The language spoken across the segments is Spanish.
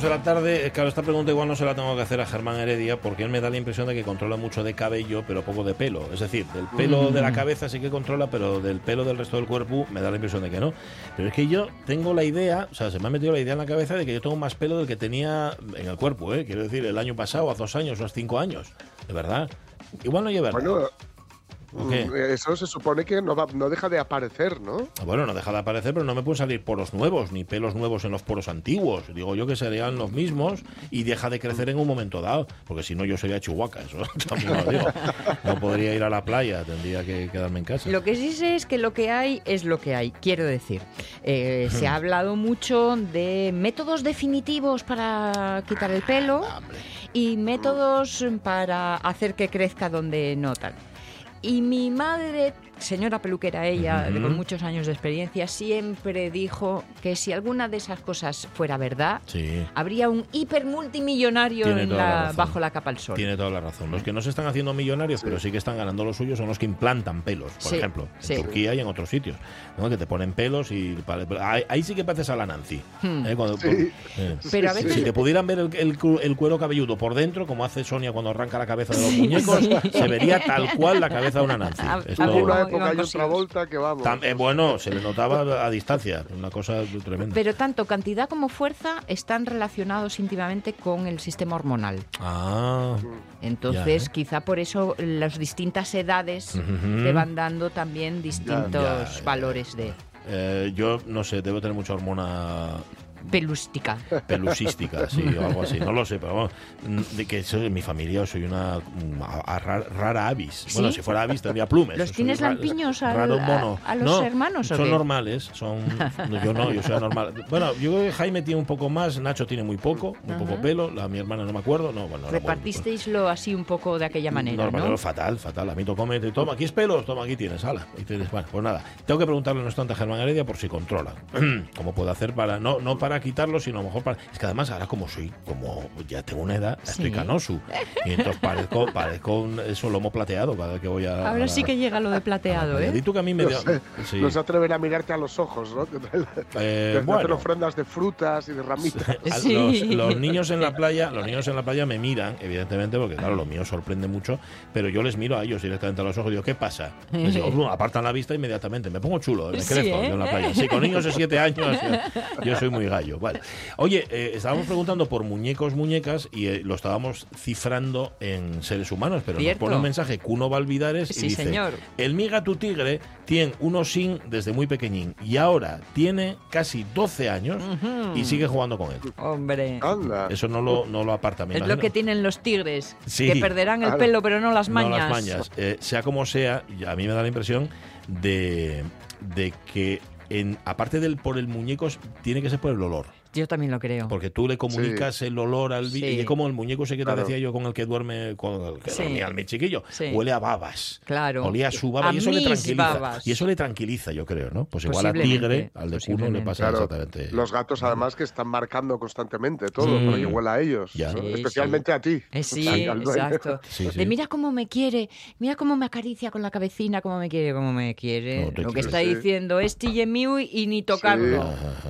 Minutos de la tarde, eh, claro, esta pregunta igual no se la tengo que hacer a Germán Heredia porque él me da la impresión de que controla mucho de cabello, pero poco de pelo. Es decir, del pelo de la cabeza sí que controla, pero del pelo del resto del cuerpo me da la impresión de que no. Pero es que yo tengo la idea, o sea, se me ha metido la idea en la cabeza de que yo tengo más pelo del que tenía en el cuerpo, ¿eh? Quiero decir, el año pasado, hace dos años o hace cinco años. De verdad. Igual no lleva Bueno, Mm, eso se supone que no, va- no deja de aparecer, ¿no? Bueno, no deja de aparecer, pero no me pueden salir poros nuevos, ni pelos nuevos en los poros antiguos. Digo yo que serían los mismos y deja de crecer en un momento dado, porque si no yo sería Chihuahua, eso también lo digo. No podría ir a la playa, tendría que quedarme en casa. Lo que sí sé es que lo que hay es lo que hay. Quiero decir, eh, se ha hablado mucho de métodos definitivos para quitar el pelo y métodos para hacer que crezca donde no tal. Y mi madre, señora peluquera ella, con muchos años de experiencia, siempre dijo que si alguna de esas cosas fuera verdad, Sí. habría un hiper multimillonario en la la- bajo la capa al sol. Tiene toda la razón. Los que no se están haciendo millonarios, pero sí que están ganando lo suyo, son los que implantan pelos, por Sí, ejemplo, en sí. Turquía y en otros sitios. ¿no? Que te ponen pelos y. Ahí, ahí sí que pareces a la Nancy. Hmm. ¿eh? Cuando- Sí. eh. Pero a Sí, veces Si te pudieran ver el, el cu- el cuero cabelludo por dentro, como hace Sonia cuando arranca la cabeza de los muñecos, se vería tal cual la cabeza de una Nancy. A- Esto- época hay otra vuelta que vamos. Tam- eh, bueno, se le notaba a distancia, una cosa tremenda. Pero tanto cantidad como fuerza están relacionados íntimamente con el sistema hormonal. Ah, Entonces, Ya, ¿eh? quizá por eso las distintas edades Ujú. te van dando también distintos Ya, ya. valores de eh, yo no sé, debo tener mucha hormona pelústica. pelusística, sí, o algo así, no lo sé, pero vamos, mm, de que soy, mi familia soy una mm, a- a ra- rara avis. Bueno, si fuera avis tendría plumes. ¿Los tienes lampiños al- raro a- mono. a los No, hermanos o Son qué? normales, son yo no, yo soy anormal. Bueno, yo creo que Jaime tiene un poco más, Nacho tiene muy poco, muy poco pelo, la mi hermana no me acuerdo, no, bueno, muy- Repartisteislo así un poco de aquella manera, no, ¿no? fatal, fatal. A mí tocó me toma, aquí es pelos, toma, aquí tienes, ala. Y tienes, bueno, pues nada. Tengo que preguntarle a nuestro ante Germán Heredia por si controla. ¿Cómo puedo hacer para, no, no para quitarlo, sino a lo mejor para. Es que además ahora como soy, como ya tengo una edad, estoy Sí. canoso. Y entonces parezco, parezco un, eso lomo plateado cada vez que voy a. a Ahora la- sí que llega lo de a la plateado. ¿eh? Di tú que a mí me No, dio. sé, sí. no se atreven a mirarte a los ojos, ¿no? Eh, te hacen bueno. ofrendas de frutas y de ramitas. A- Sí. Los, los niños en la playa, los niños en la playa me miran, evidentemente, porque claro, lo mío sorprende mucho, pero yo les miro a ellos directamente a los ojos y digo, ¿qué pasa? Les digo, apartan la vista inmediatamente, me pongo chulo, me ¿eh? yo en la playa. Sí, con niños de 7 años yo, yo soy muy gallo. Vale. Oye, eh, estábamos preguntando por muñecos, muñecas y eh, lo estábamos cifrando en seres humanos, pero Cierto. nos pone un mensaje Cuno Valvidares y Sí, dice, señor. el miga tu tigre tiene unos sin desde muy pequeñín y ahora tiene casi 12 años y sigue jugando con él. Hombre. Anda. Eso no lo, no lo aparta, me Es lo que tienen los tigres, Sí, que perderán el pelo pero no las No mañas. las mañas. Eh, sea como sea, a mí me da la impresión de, de que, en, aparte del por el muñeco, tiene que ser por el olor. Yo también lo creo. Porque tú le comunicas el olor al bicho. Sí. Y es como el muñeco ese que te Claro. decía yo con el que duerme, con el que Sí. dormía mi chiquillo. Sí. Huele a babas. Claro. Olía a su baba A y eso le tranquiliza. babas. Y eso le tranquiliza, yo creo, ¿no? Pues igual a tigre, al de cuno le pasa Claro, exactamente. los gatos además que están marcando constantemente todo Mm. para que huela a ellos, Ya. ¿no? Sí, especialmente a ti. Eh, sí, exacto. Sí, sí. De mira cómo me quiere, mira cómo me acaricia con la cabecina, cómo me quiere, cómo me quiere. No, Lo que quiere, está sí. diciendo, y en mío y ni tocarlo.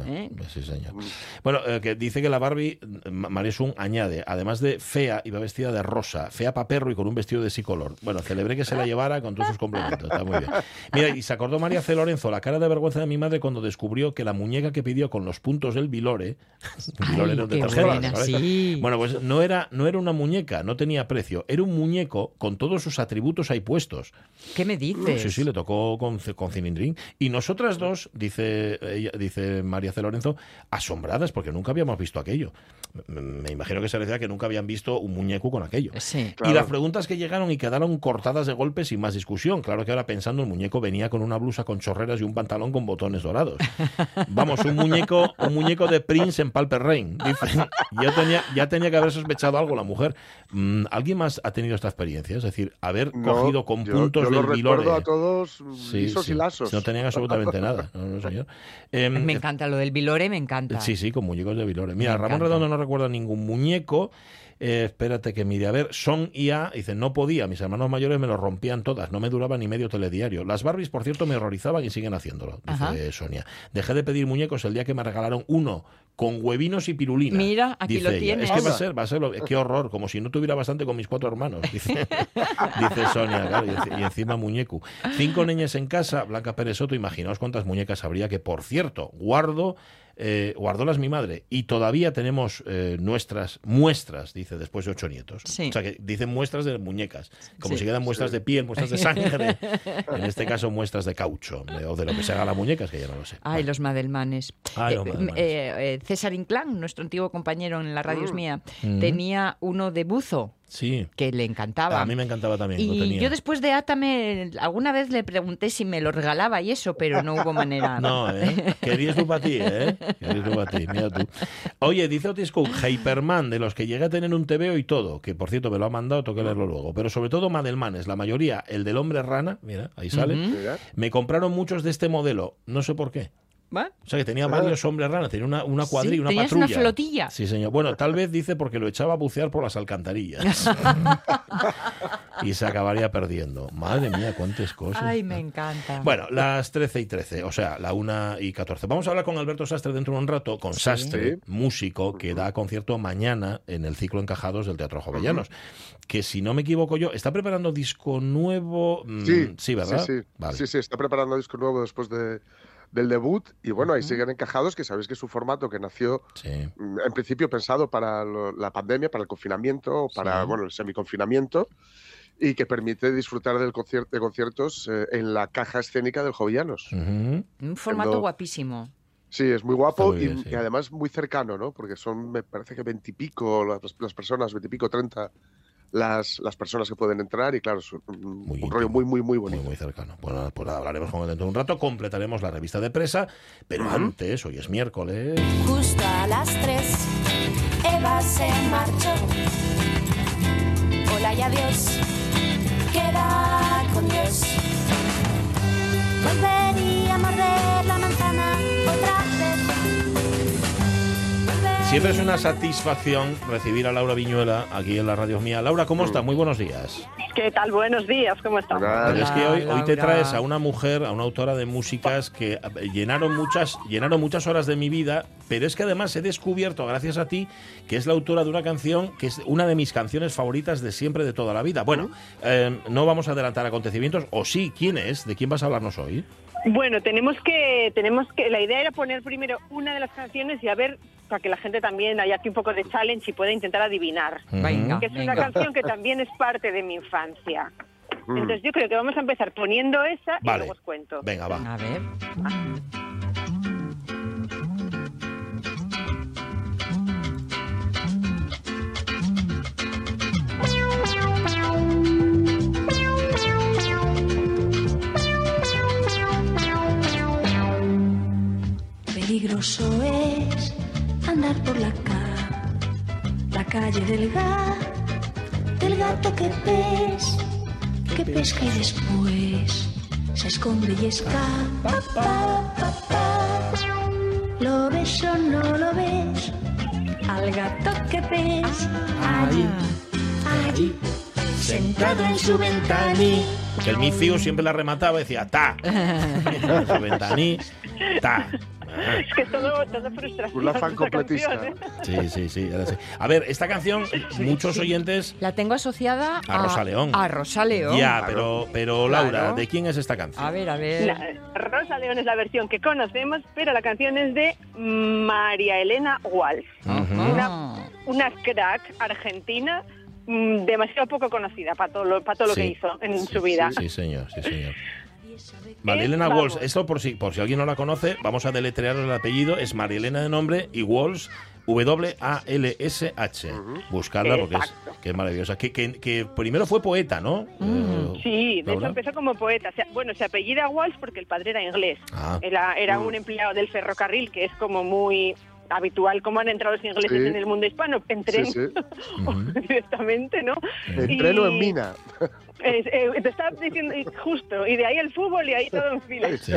¿Eh? Sí, señor. Bueno, eh, que dice que la Barbie, Ma- Maresun añade, además de fea, iba vestida de rosa, fea pa' perro y con un vestido de psicolor. Bueno, celebré que se la llevara con todos sus complementos. Está muy bien. Mira, y se acordó María C. Lorenzo la cara de vergüenza de mi madre cuando descubrió que la muñeca que pidió con los puntos del Vilore, Vilore Ay, no buena, sí. Bueno, pues no era, no era una muñeca, no tenía precio, era un muñeco con todos sus atributos ahí puestos. ¿Qué me dices? Sí, sí, le tocó con, con cilindrín. Y nosotras dos, dice, ella, dice María C. Lorenzo, asombradas porque nunca habíamos visto aquello. Me, imagino que se decía que nunca habían visto un muñeco con aquello. Sí. Y las preguntas que llegaron y quedaron cortadas de golpe sin más discusión. Claro que ahora pensando, el muñeco venía con una blusa con chorreras y un pantalón con botones dorados. Vamos, un muñeco, un muñeco de Prince en Palper Rain. Ya tenía, ya tenía que haber sospechado algo la mujer. Mm, ¿Alguien más ha tenido esta experiencia? Es decir, haber No, cogido con yo- puntos yo del Vilore. recuerdo a todos mm, Sí, lisos sí. y lasos. No tenían absolutamente nada. No, no, señor. Em, Me encanta lo del Vilore, me encanta. Sí, sí, con muñecos de Vilore. Mira, Me Ramón encanta. Redondo no recuerda ningún muñeco. Eh, espérate que mire. A ver, Son y A, dice, no podía. Mis hermanos mayores me lo rompían todas. No me duraba ni medio telediario. Las Barbies, por cierto, me horrorizaban y siguen haciéndolo, dice Ajá. Sonia. Dejé de pedir muñecos el día que me regalaron uno con huevinos y pirulina. Mira, aquí dice lo ella. tienes. Es que va a ser, va a ser, lo- qué horror, como si no tuviera bastante con mis cuatro hermanos, dice, dice Sonia, claro, y, y encima muñeco. Cinco niñas en casa, Blanca Pérez Soto, imaginaos cuántas muñecas habría que, por cierto, guardo, eh, guardólas mi madre, y todavía tenemos eh, nuestras muestras, dice, después de ocho nietos. Sí. O sea, que dicen muestras de muñecas, como Sí. si quedan muestras de piel, muestras de sangre, en este caso muestras de caucho, de- o de lo que se haga la muñeca, es que ya no lo sé. Ay, los Madelmanes. Ay, Eh, los eh, Madelmanes. eh, eh, César Inclán, nuestro antiguo compañero en la radio es mía, Mm. tenía uno de buzo Sí, que le encantaba. a mí me encantaba también, lo y tenía. yo después de Atame, alguna vez le pregunté si me lo regalaba y eso, pero no hubo manera. No, ¿eh? Querías tú para ti, ¿eh? Querías tú para ti, mira tú. Oye, dice Otis Cook, Hyperman, de los que llega a tener un TVO y todo, que por cierto me lo ha mandado, tengo que leerlo luego, pero sobre todo Madelmanes, la mayoría, el del hombre rana, mira, ahí sale, me compraron muchos de este modelo, no sé por qué. ¿Va? O sea, que tenía varios hombres ranas, tenía una, una cuadrilla, Sí, una tenías patrulla. una flotilla. Sí, señor. Bueno, tal vez dice porque lo echaba a bucear por las alcantarillas. y se acabaría perdiendo. Madre mía, cuántas cosas. Ay, me encanta. Bueno, las 13 y 13, o sea, la 1 y 14. Vamos a hablar con Alberto Sastre dentro de un rato, con Sastre, músico, que da concierto mañana en el ciclo Encajados del Teatro Jovellanos. Que si no me equivoco yo, está preparando disco nuevo. mm, Sí, sí, ¿verdad? Sí, sí. Vale. sí, sí, está preparando disco nuevo después de, del debut y bueno, ahí siguen encajados, que sabéis que es un formato que nació Sí. mm, en principio pensado para lo- la pandemia, para el confinamiento, o para Sí. bueno, el semiconfinamiento y que permite disfrutar del concierto, de conciertos eh, en la caja escénica del Jovellanos. Ujú. Un formato Siendo- guapísimo. Sí, es muy guapo Está muy bien, y, sí. y además muy cercano, ¿no? Porque son, me parece que veintipico las, las personas, veintipico, treinta las, las personas que pueden entrar y claro, es un, un Muy rollo íntimo. muy, muy, muy Muy, bonito. muy cercano. Bueno, pues hablaremos con él dentro de un rato, completaremos la revista de presa, pero antes, hoy es miércoles. Justo a las tres, Eva se marchó. Hola y adiós, queda con Dios. Volvería a morder la Siempre es una satisfacción recibir a Laura Viñuela aquí en la radio mía. Laura, ¿cómo está? Muy buenos días. ¿Qué tal? Buenos días, ¿cómo? Hola. Pero es que hoy, hoy te traes a una mujer, a una autora de músicas que eh, llenaron muchas, llenaron muchas horas de mi vida, pero es que además he descubierto, gracias a ti, que es la autora de una canción que es una de mis canciones favoritas de siempre, de toda la vida. Bueno, eh, no vamos a adelantar acontecimientos, o sí, ¿quién es? ¿De quién vas a hablarnos hoy? Bueno, tenemos que, tenemos que, la idea era poner primero una de las canciones y a ver, para que la gente también haya aquí un poco de challenge y pueda intentar adivinar. Venga, Que es una canción que también es parte de mi infancia. Entonces yo creo que vamos a empezar poniendo esa y luego os cuento. Venga, va. A ver. Peligroso es andar por la ca la calle del gato, del gato que pes, que pesca y después se esconde y escapa. Pa, pa, pa. ¿Lo ves o no lo ves? Al gato que pes, allí, allí, sentado en su ventanilla Que el micio siempre la remataba y decía ta. Su ventaní, ta. Ah, Es que todo, todo frustración. Un afán esta completista. canción, ¿eh? Sí, sí, sí, ahora sí. A ver, esta canción, muchos oyentes. La tengo asociada A Rosa León. A Rosa León. Ya, pero, pero Laura, Claro. ¿de quién es esta canción? A ver, a ver. La- Rosa León es la versión que conocemos, pero la canción es de María Elena Walsh. Ah. Una crack argentina mm, demasiado poco conocida para todo lo, para todo lo que hizo en Sí, su vida. Sí, señor, sí, señor. Marilena. Walsh, esto por si, por si alguien no la conoce, vamos a deletrear el apellido, es Marilena de nombre y Walsh, W-A-L-S-H. Buscarla porque es, que es maravillosa. Que, que- que primero fue poeta, ¿no? Eh, Sí, de hecho empezó como poeta. O sea, bueno, se apellida Walsh porque el padre era inglés. Ah. Era, era un empleado del ferrocarril, que es como muy habitual como han entrado los ingleses Sí. en el mundo hispano, en tren Sí, sí. o directamente, ¿no? En tren o en mina. Es- eh, te estaba diciendo justo, y de ahí el fútbol y ahí todo en fila. Sí.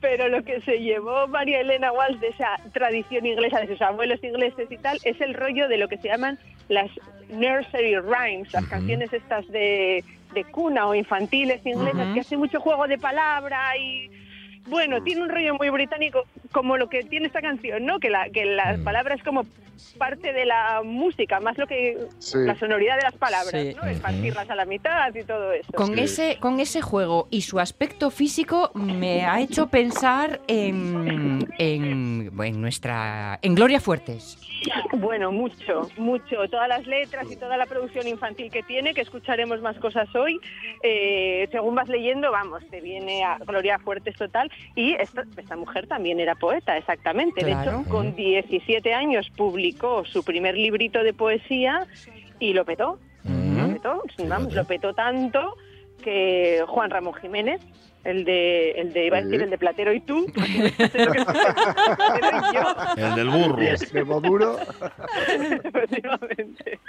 Pero lo que se llevó María Elena Walsh de esa tradición inglesa, de sus abuelos ingleses y tal, es el rollo de lo que se llaman las nursery rhymes, las canciones estas de, de cuna o infantiles inglesas, que hacen mucho juego de palabra y... Bueno, tiene un rollo muy británico, como lo que tiene esta canción, ¿no? Que, la, que las Mm. palabras es como parte de la música, más lo que Sí. la sonoridad de las palabras, Sí. ¿no? Esparcirlas a la mitad y todo eso. Con, Sí. ese, con ese juego y su aspecto físico me ha hecho pensar en, en, en nuestra en Gloria Fuertes. Bueno, mucho, mucho. Todas las letras y toda la producción infantil que tiene, que escucharemos más cosas hoy. eh, según vas leyendo, vamos, te viene a Gloria Fuertes total. Y esta, esta mujer también era poeta, exactamente. De hecho, con 17 años publicó su primer librito de poesía y lo petó. Lo Ujú. petó, vamos, lo petó tanto que Juan Ramón Jiménez, el de, el de iba a decir, el de Platero y tú, Platero y yo, El del burro. De Moduro. efectivamente.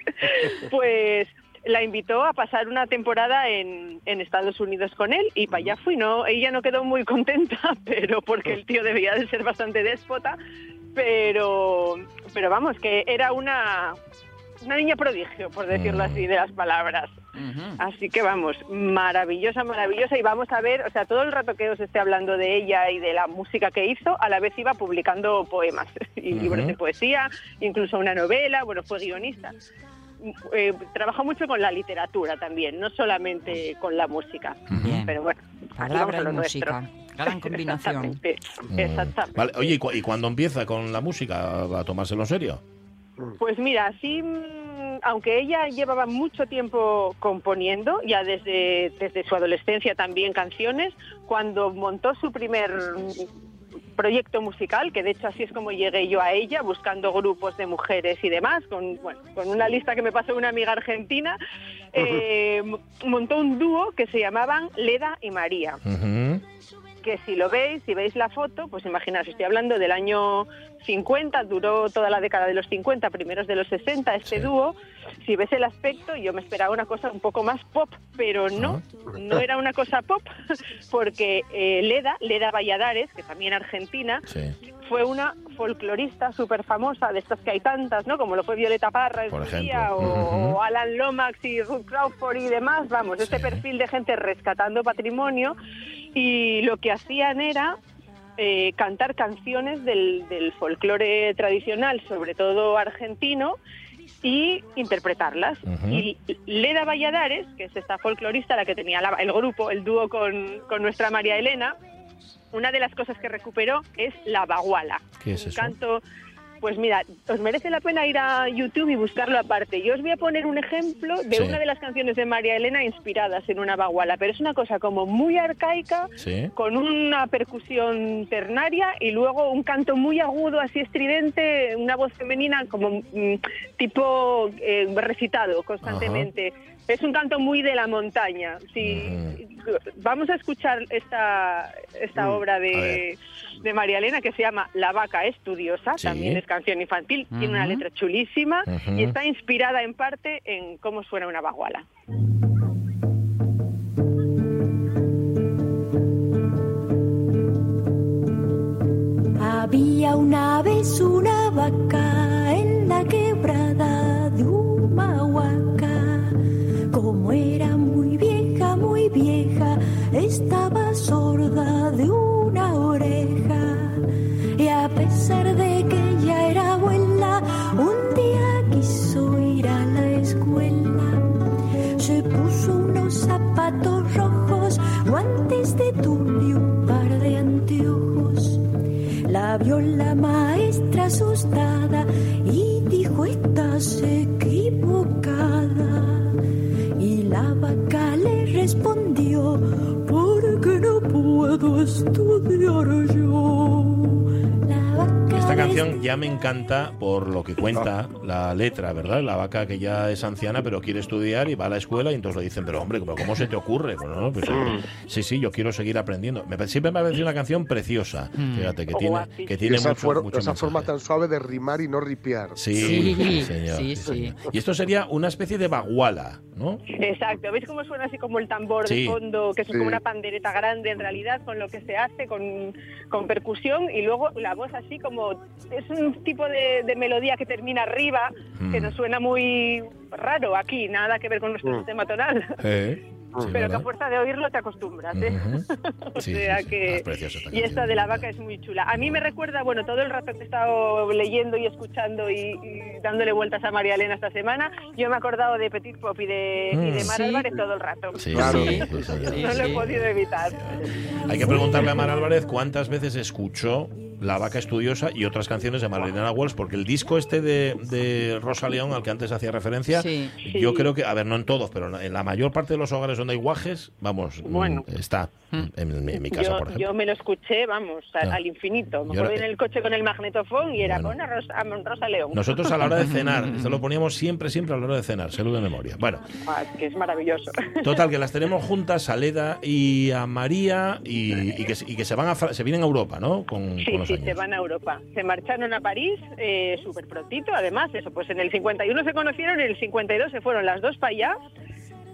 Pues la invitó a pasar una temporada en, en Estados Unidos con él y para allá fui. No, ella no quedó muy contenta, pero porque el tío debía de ser bastante déspota. Pero, pero vamos, que era una, una niña prodigio, por decirlo Mm. así, de las palabras. Así que vamos, maravillosa, maravillosa. Y vamos a ver, o sea, todo el rato que os esté hablando de ella y de la música que hizo, a la vez iba publicando poemas y libros de poesía, incluso una novela, bueno, fue guionista. Eh, trabaja mucho con la literatura también, no solamente con la música. Bien. Pero bueno, Palabra y música. nuestro. Gran combinación. Exactamente. Exactamente. Vale, oye, ¿y, cu- y cuándo empieza con la música? ¿A tomárselo en serio? Pues mira, sí, mm, aunque ella llevaba mucho tiempo componiendo, ya desde, desde su adolescencia también canciones, cuando montó su primer proyecto musical, que de hecho así es como llegué yo a ella, buscando grupos de mujeres y demás, con, bueno, con una lista que me pasó una amiga argentina, eh, montó un dúo que se llamaban Leda y María. Que si lo veis, si veis la foto, pues imaginaos, estoy hablando del año 50, duró toda la década de los 50, primeros de los 60 este Sí. dúo. Si ves el aspecto, yo me esperaba una cosa un poco más pop, pero no, no era una cosa pop, porque eh, Leda, Leda Valladares, que también argentina, Sí. fue una folclorista súper famosa, de estas que hay tantas, ¿no? Como lo fue Violeta Parra en su día, o, Alan Lomax y Ruth Crawford y demás, vamos, este perfil de gente rescatando patrimonio y lo que hacían era eh, cantar canciones del, del folclore tradicional, sobre todo argentino, y interpretarlas. Y Leda Valladares, que es esta folclorista, la que tenía la- el grupo, el dúo con, con nuestra María Elena, una de las cosas que recuperó es la baguala. ¿Qué es un eso? canto, pues mira, os merece la pena ir a YouTube y buscarlo aparte. Yo os voy a poner un ejemplo de Sí. una de las canciones de María Elena inspiradas en una baguala, pero es una cosa como muy arcaica, Sí. con una percusión ternaria y luego un canto muy agudo, así estridente, una voz femenina como mm, tipo eh, recitado constantemente. Es un canto muy de la montaña. Si, Vamos a escuchar esta, esta Mm, obra de, de María Elena que se llama La vaca estudiosa, Sí. también es canción infantil, tiene una letra chulísima y está inspirada en parte en cómo suena una baguala. Había una vez una vaca en la quebrada estaba sorda de una oreja y a pesar de que ya era abuela, un día quiso ir a la escuela. Se puso unos zapatos rojos, guantes de tul y un par de anteojos. La vio la maestra asustada y dijo, estás equivocada. Y la vaca le respondió, puedo estudiar yo. La vaca Esta canción ya me encanta por lo que cuenta la letra, ¿verdad? La vaca que ya es anciana pero quiere estudiar y va a la escuela y entonces le dicen, pero hombre, ¿pero ¿cómo se te ocurre? Bueno, no, pues, sí, sí, yo quiero seguir aprendiendo. Me, siempre me ha parecido una canción preciosa, fíjate, que tiene, que tiene esa, mucho, for- mucho esa forma mensaje. tan suave de rimar y no ripiar. Sí, Sí, señor, sí, sí, sí. señor. Y esto sería una especie de baguala, ¿no? Exacto, ¿veis cómo suena así como el tambor Sí. de fondo, que es Sí. como una pandereta grande en realidad, con lo que se hace, con, con percusión, y luego la voz así como, es un tipo de, de melodía que termina arriba, que Mm. nos suena muy raro aquí, nada que ver con nuestro Mm. sistema tonal, Eh, sí, pero que ¿verdad? a fuerza de oírlo te acostumbras. ¿eh? Ujú. O Sí, sí, sea sí. que- Ah, esta Y esta canción. de la vaca es muy chula. A mí me recuerda, bueno, todo el rato que he estado leyendo y escuchando y, y dándole vueltas a María Elena esta semana, yo me he acordado de Petit Pop y de, y de Mm. Mar Sí. Álvarez todo el rato. Sí, Claro. sí, sí, señor. Sí, no lo he sí. podido evitar. Hay que preguntarle a Mar Álvarez cuántas veces escuchó La Vaca Estudiosa y otras canciones de Marilena Walsh, porque el disco este de, de Rosa León, al que antes hacía referencia, Sí. yo Sí. creo que, a ver, no en todos, pero en la mayor parte de los hogares hay guajes, vamos, mm, Bueno. está. Mm. En, mi- en mi casa, Yo, por ejemplo. yo me lo escuché, vamos, al, Ah. al infinito. Me acuerdo en el coche con el magnetofón y era Bueno. Rosa, Rosa León. Nosotros a la hora de cenar, esto lo poníamos siempre, siempre a la hora de cenar, salud de memoria. Bueno, Ah, es que es maravilloso. total, que las tenemos juntas a Leda y a María y, y que, se- y que se van a, se vienen a Europa, ¿no? Con, Sí, con los sí, años. se van a Europa. Se marcharon a París eh, súper prontito, además, eso, pues en el 51 se conocieron, en el 52 se fueron las dos para allá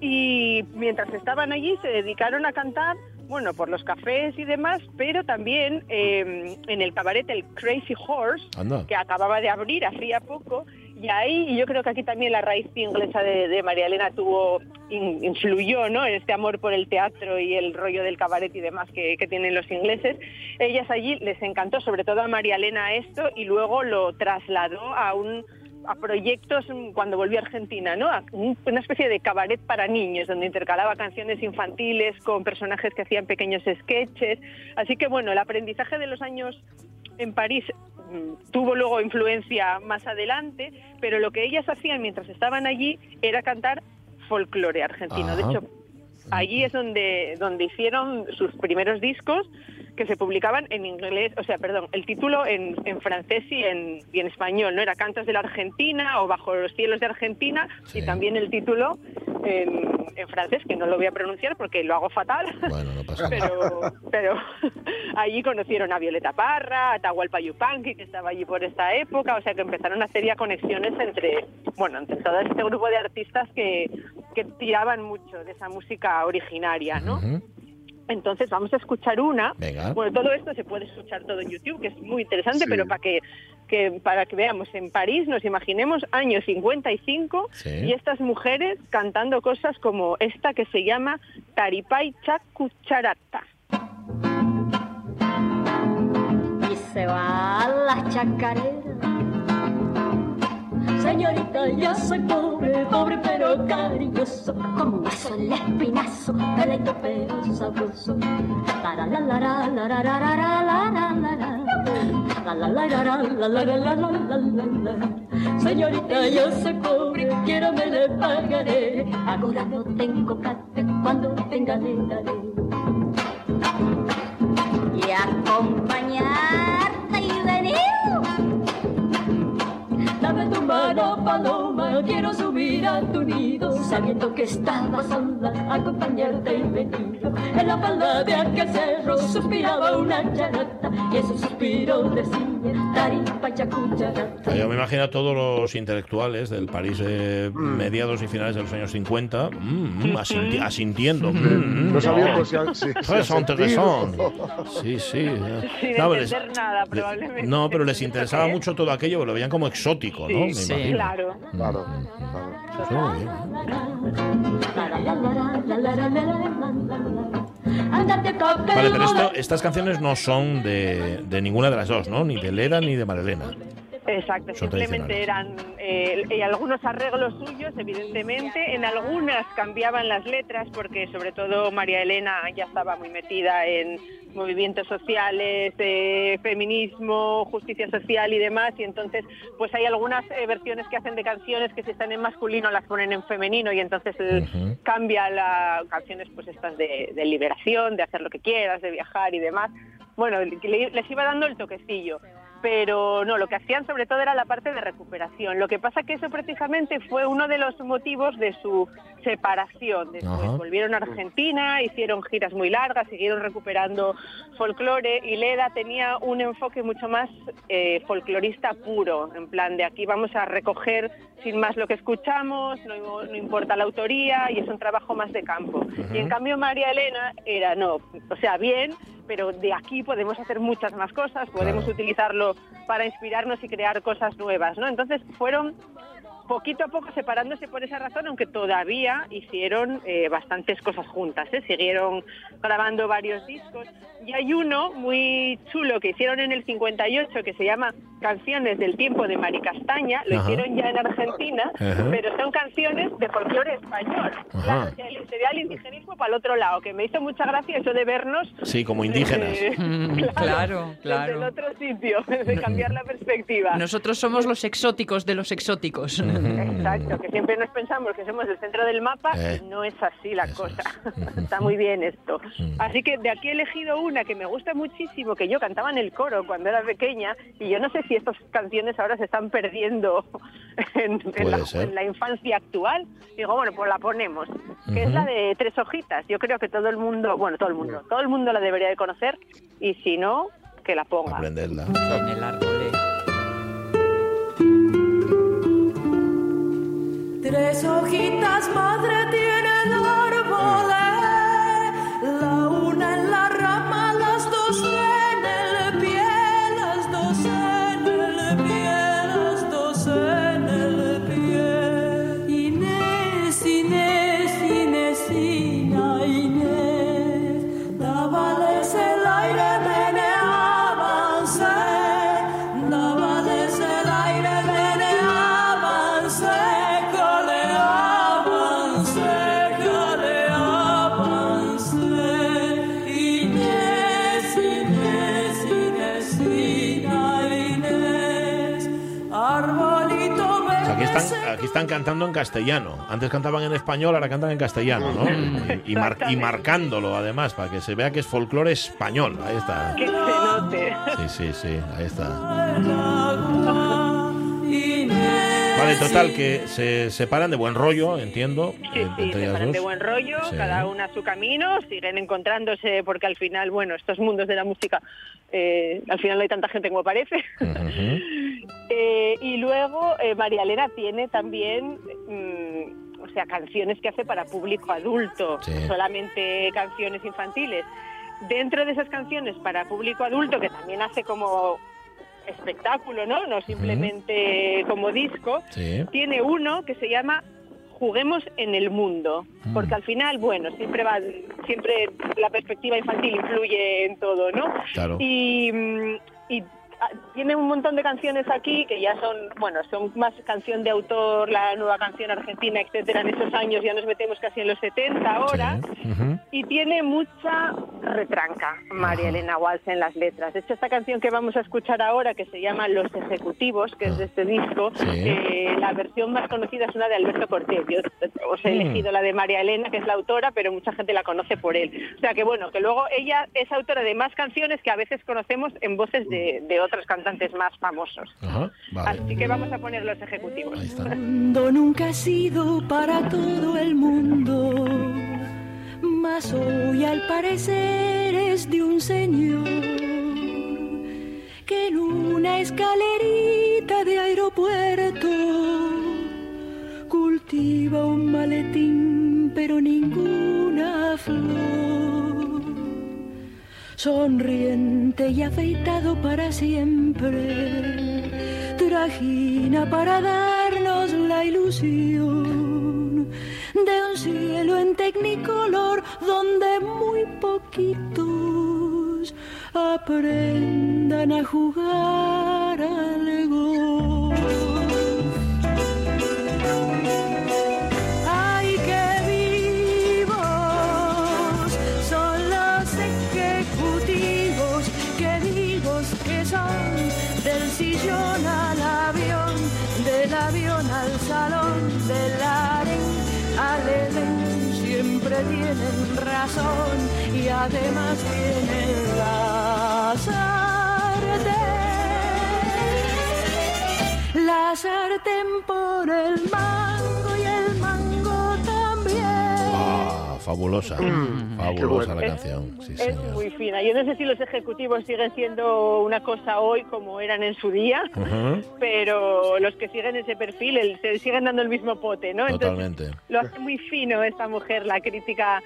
y mientras estaban allí se dedicaron a cantar, bueno, por los cafés y demás, pero también eh, en el cabaret el Crazy Horse, Anda. que acababa de abrir hacía poco, y ahí y yo creo que aquí también la raíz inglesa de, de María Elena tuvo, in- influyó ¿no? en este amor por el teatro y el rollo del cabaret y demás que, que tienen los ingleses. Ellas allí les encantó, sobre todo a María Elena esto, y luego lo trasladó a un a proyectos mm, cuando volvió a Argentina, ¿no? A una especie de cabaret para niños, donde intercalaba canciones infantiles con personajes que hacían pequeños sketches. Así que bueno, el aprendizaje de los años en París mm, tuvo luego influencia más adelante, pero lo que ellas hacían mientras estaban allí era cantar folclore argentino. De hecho, allí es donde, donde hicieron sus primeros discos que se publicaban en inglés, o sea, perdón, el título en, en francés y en, y en español, ¿no? Era Cantos de la Argentina o Bajo los cielos de Argentina Sí. y también el título en, en francés, que no lo voy a pronunciar porque lo hago fatal. Bueno, no pasa nada. Pero, pero allí conocieron a Violeta Parra, a Atahualpa Yupanqui, que estaba allí por esta época, o sea que empezaron a hacer ya conexiones entre, bueno, entre todo este grupo de artistas que, que tiraban mucho de esa música originaria, ¿no? Ujú. Entonces vamos a escuchar una. Venga. Bueno, todo esto se puede escuchar todo en YouTube, que es muy interesante, Sí. pero para que, que para que veamos en París, nos imaginemos año 55 Sí. y estas mujeres cantando cosas como esta que se llama Taripay Chacucharata. y se va a la chacarera. Señorita, yo soy pobre, pobre pero cariñoso, como un vaso el espinazo, deleito pero sabroso. La la la la la la la la la la la. Señorita, yo soy pobre, quiero me le pagaré. Ahora no tengo café, cuando tenga le daré Dame tu mano, paloma, quiero subir a tu nido, sabiendo que estabas sola, acompañarte y venir. En la falda de aquel cerro suspiraba una charata, y ese suspiro decía, taripa chacucharata. Yo me imagino a todos los intelectuales del París de mediados y finales de los años 50 mm, mm, asinti- asintiendo. mm, mm, No sabían no. pues, si, si-. Sí, sí. Sin No, les- nada, le- probablemente. no, pero les ¿Eso interesaba mucho todo aquello, lo veían como exótico, ¿no? Me Sí, imagino. Claro. Claro, Mm, claro. Eso muy bien. Vale, pero esto, estas canciones no son de, de ninguna de las dos, ¿no? Ni de Leda ni de Marilena. Exacto, Son simplemente eran eh, y algunos arreglos suyos, evidentemente. En algunas cambiaban las letras porque sobre todo María Elena ya estaba muy metida en movimientos sociales, eh, feminismo, justicia social y demás. Y entonces, pues hay algunas eh, versiones que hacen de canciones que si están en masculino las ponen en femenino y entonces Ujú. cambia las canciones, pues estas de, de liberación, de hacer lo que quieras, de viajar y demás. Bueno, le- les iba dando el toquecillo pero no, lo que hacían sobre todo era la parte de recuperación. Lo que pasa que eso precisamente fue uno de los motivos de su separación. Después Ajá. volvieron a Argentina, hicieron giras muy largas, siguieron recuperando folclore y Leda tenía un enfoque mucho más eh, folclorista puro, en plan de aquí vamos a recoger sin más lo que escuchamos, no, no importa la autoría y es un trabajo más de campo. Y en cambio María Elena era no, o sea, bien, pero de aquí podemos hacer muchas más cosas, podemos Claro. utilizarlo para inspirarnos y crear cosas nuevas, ¿no? Entonces fueron poquito a poco separándose por esa razón, aunque todavía hicieron eh, bastantes cosas juntas, ¿eh? siguieron grabando varios discos. Y hay uno muy chulo que hicieron en el 58 que se llama Canciones del tiempo de Mari Castaña, lo Ajá. hicieron ya en Argentina, Ajá. pero son canciones de folclore español. Ajá. Claro, que sería el indigenismo para el otro lado, que me hizo mucha gracia eso de vernos Sí, como indígenas. desde- Mm, claro, desde claro. el otro sitio, de cambiar la perspectiva. Nosotros somos los exóticos de los exóticos. Exacto, que siempre nos pensamos que somos el centro del mapa Eh, y no es así la cosa. es. Está muy bien esto. Así que de aquí he elegido una que me gusta muchísimo, que yo cantaba en el coro cuando era pequeña y yo no sé si estas canciones ahora se están perdiendo en, la, ser. en la infancia actual. Digo, bueno, pues la ponemos, que es la de Tres Hojitas. Yo creo que todo el mundo, bueno, todo el mundo, todo el mundo la debería de conocer y si no, que la ponga. Aprenderla. En el árbol. Tres hojitas madre tiene están, cantando en castellano. Antes cantaban en español, ahora cantan en castellano, ¿no? Y, y mar- y marcándolo, además, para que se vea que es folclore español. Ahí está. Que se note. Sí, sí, sí, ahí está. Vale, total, que se separan de buen rollo, entiendo. Sí, eh, sí, entre se ellas paran de buen rollo, Sí. cada una a su camino, siguen encontrándose porque al final, bueno, estos mundos de la música, eh, al final no hay tanta gente como parece. Eh, y luego eh, María Elena tiene también, mm, o sea, canciones que hace para público adulto, Sí. solamente canciones infantiles. Dentro de esas canciones para público adulto, que también hace como espectáculo, ¿no? No simplemente como disco, Sí. tiene uno que se llama Juguemos en el mundo, Mm. porque al final, bueno, siempre va, siempre la perspectiva infantil influye en todo, ¿no? Claro. Y, mm, y, tiene un montón de canciones aquí que ya son, bueno, son más canción de autor, la nueva canción argentina, etcétera, en esos años ya nos metemos casi en los 70 ahora. Sí. Ujú. Y tiene mucha retranca María. Elena Walsh en las letras. De hecho, esta canción que vamos a escuchar ahora, que se llama Los Ejecutivos, que es de este disco, Sí. eh, la versión más conocida es una de Alberto Cortés. Yo os he Mm. elegido la de María Elena, que es la autora, pero mucha gente la conoce por él. O sea que bueno, que luego ella es autora de más canciones que a veces conocemos en voces de, de otros cantantes más famosos. Ajá, vale. Así que vamos a poner Los Ejecutivos. Ahí está. mundo nunca ha sido para todo el mundo, mas hoy al parecer es de un señor que en una escalerita de aeropuerto cultiva un maletín pero ninguna flor. Sonriente y afeitado para siempre, trajina para darnos la ilusión de un cielo en tecnicolor donde muy poquitos aprendan a jugar al gol. que son del sillón al avión, del avión al salón, del aren al edén, siempre tienen razón y además tienen las artes. La sartén por el mar. Fabulosa. fabulosa la canción. Sí, Es señor. muy fina. Yo no sé si los ejecutivos siguen siendo una cosa hoy como eran en su día, pero los que siguen ese perfil el- se siguen dando el mismo pote, ¿no? Entonces, Totalmente. lo hace muy fino esta mujer, la crítica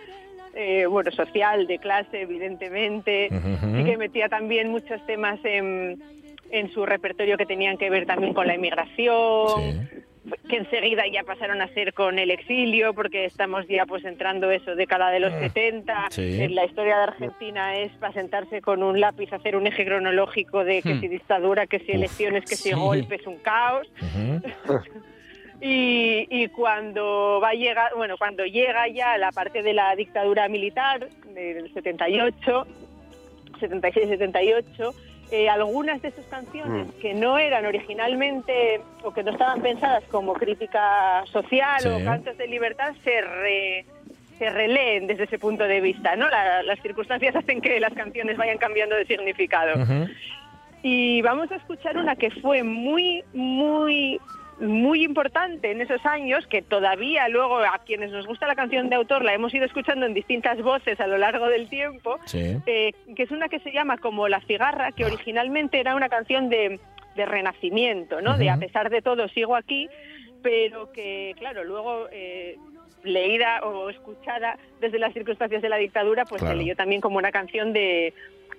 eh, bueno social, de clase, evidentemente. Sí que metía también muchos temas en, en su repertorio que tenían que ver también con la inmigración, que enseguida ya pasaron a ser con el exilio, porque estamos ya pues entrando eso, década de los 70. sí. En la historia de Argentina es para sentarse con un lápiz, hacer un eje cronológico de que Hmm. si dictadura, que si Uf, elecciones, que si sí. golpes, un caos. Y, y cuando va a llegar, bueno, cuando llega ya la parte de la dictadura militar del 78, 76-78, eh, algunas de sus canciones que no eran originalmente o que no estaban pensadas como crítica social Sí. o cantos de libertad se re- se releen desde ese punto de vista, ¿no? La- las circunstancias hacen que las canciones vayan cambiando de significado. Y vamos a escuchar una que fue muy, muy, muy importante en esos años, que todavía luego a quienes nos gusta la canción de autor la hemos ido escuchando en distintas voces a lo largo del tiempo, Sí. eh, que es una que se llama como La cigarra, que originalmente era una canción de, de renacimiento, ¿no? De a pesar de todo sigo aquí, pero que, claro, luego... eh, leída o escuchada desde las circunstancias de la dictadura, pues Claro. se leyó también como una canción de,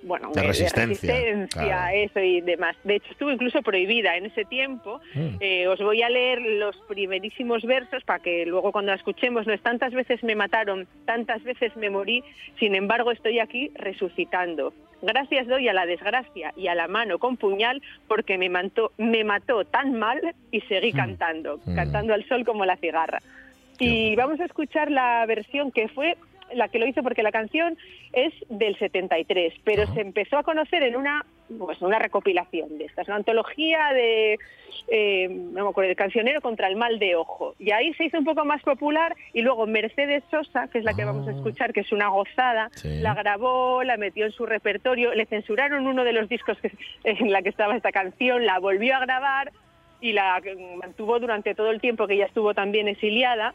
bueno, De resistencia, resistencia, claro. eso y demás. De hecho, estuvo incluso prohibida en ese tiempo. Mm. Eh, os voy a leer los primerísimos versos para que luego cuando la escuchemos, no es tantas veces me mataron, tantas veces me morí, sin embargo estoy aquí resucitando. Gracias doy a la desgracia y a la mano con puñal porque me, mató me mató tan mal y seguí cantando, Mm. cantando al sol como la cigarra. Y vamos a escuchar la versión que fue la que lo hizo porque la canción es del 73, pero se empezó a conocer en una pues una recopilación de estas, una antología de eh, no me acuerdo, de cancionero contra el mal de ojo. Y ahí se hizo un poco más popular y luego Mercedes Sosa, que es la que vamos a escuchar, que es una gozada, Sí. la grabó, la metió en su repertorio, le censuraron uno de los discos que, en la que estaba esta canción, la volvió a grabar y la mantuvo durante todo el tiempo que ella estuvo también exiliada.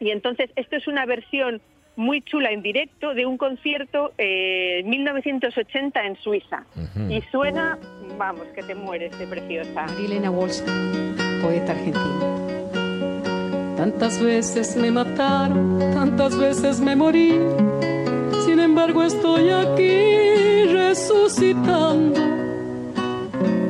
Y entonces esto es una versión muy chula en directo de un concierto eh, en 1980 en Suiza. Y suena, vamos, que te mueres de preciosa. Marilena Walsh, poeta argentina. Tantas veces me mataron, tantas veces me morí. Sin embargo estoy aquí resucitando.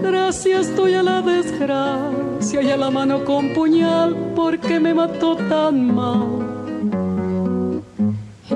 Gracias doy a la desgracia y a la mano con puñal porque me mató tan mal.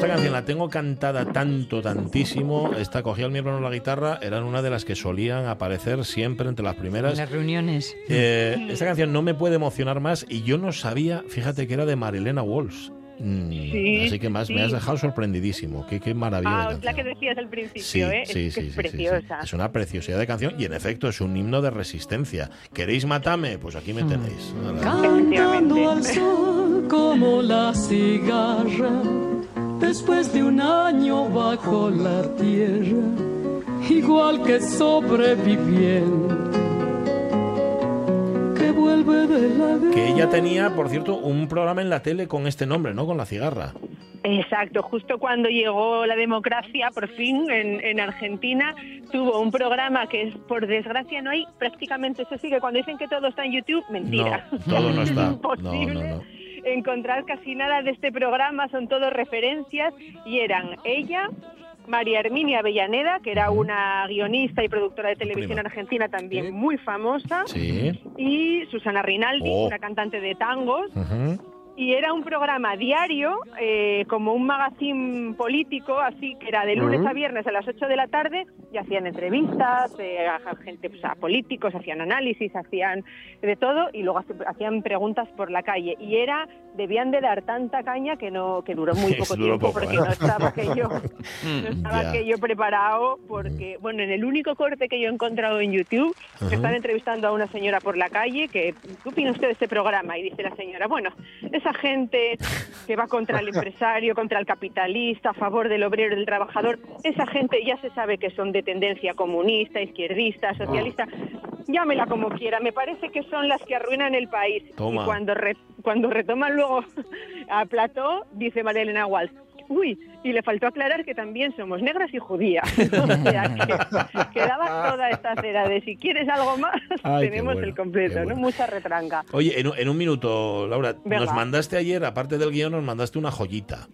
Esta canción la tengo cantada tanto, tantísimo. Esta cogía el mi hermano la guitarra, eran una de las que solían aparecer siempre entre las primeras. En las reuniones. Eh, esta canción no me puede emocionar más y yo no sabía, fíjate que era de Marilena Walsh. Mm, Sí, así que más me sí. has dejado sorprendidísimo. Qué, qué maravilla de Ah, canción. la que decías al principio, Sí, ¿eh? sí, es, que sí, es sí, sí, sí. preciosa. Es una preciosidad de canción y en efecto es un himno de resistencia. ¿Queréis matarme? Pues aquí me tenéis. Cantando al sol como la cigarra, después de un año bajo la tierra, igual que sobreviviente que vuelve de la guerra. Que ella tenía, por cierto, un programa en la tele con este nombre, ¿no? Con la cigarra. Exacto, justo cuando llegó la democracia, por fin, en, en Argentina, tuvo un programa que, es, por desgracia, no hay prácticamente, eso sí, que cuando dicen que todo está en YouTube, mentira. No, todo no está. No, Imposible. no, no. Encontrar casi nada de este programa, son todos referencias y eran ella, María Herminia Avellaneda, que era una guionista y productora de televisión prima. argentina también muy famosa, Sí. y Susana Rinaldi, Oh. una cantante de tangos. Y era un programa diario, eh, como un magazine político, así que era de lunes a viernes a las 8 de la tarde y hacían entrevistas eh, a gente, pues, a políticos, hacían análisis, hacían de todo y luego hacían preguntas por la calle. Y era, debían de dar tanta caña que no que duró muy poco tiempo poco, porque ¿eh? no estaba aquello, no estaba Ya. aquello preparado porque, bueno, en el único corte que yo he encontrado en YouTube, Ajá. están entrevistando a una señora por la calle que, ¿qué opina usted de este programa? Y dice la señora, bueno, esa gente que va contra el empresario, contra el capitalista, a favor del obrero y del trabajador, esa gente ya se sabe que son de tendencia comunista, izquierdista, socialista, llámela como quiera, me parece que son las que arruinan el país. Toma. Y cuando, re- cuando retoman luego a Plató, dice María Elena Walsh, Uy, y le faltó aclarar que también somos negras y judías. O sea, que quedaba toda esta cera de si quieres algo más, Ay, tenemos bueno, el completo, ¿no? Mucha retranca. Oye, en, un- en un minuto, Laura, Venga. nos mandaste ayer, aparte del guion, nos mandaste una joyita.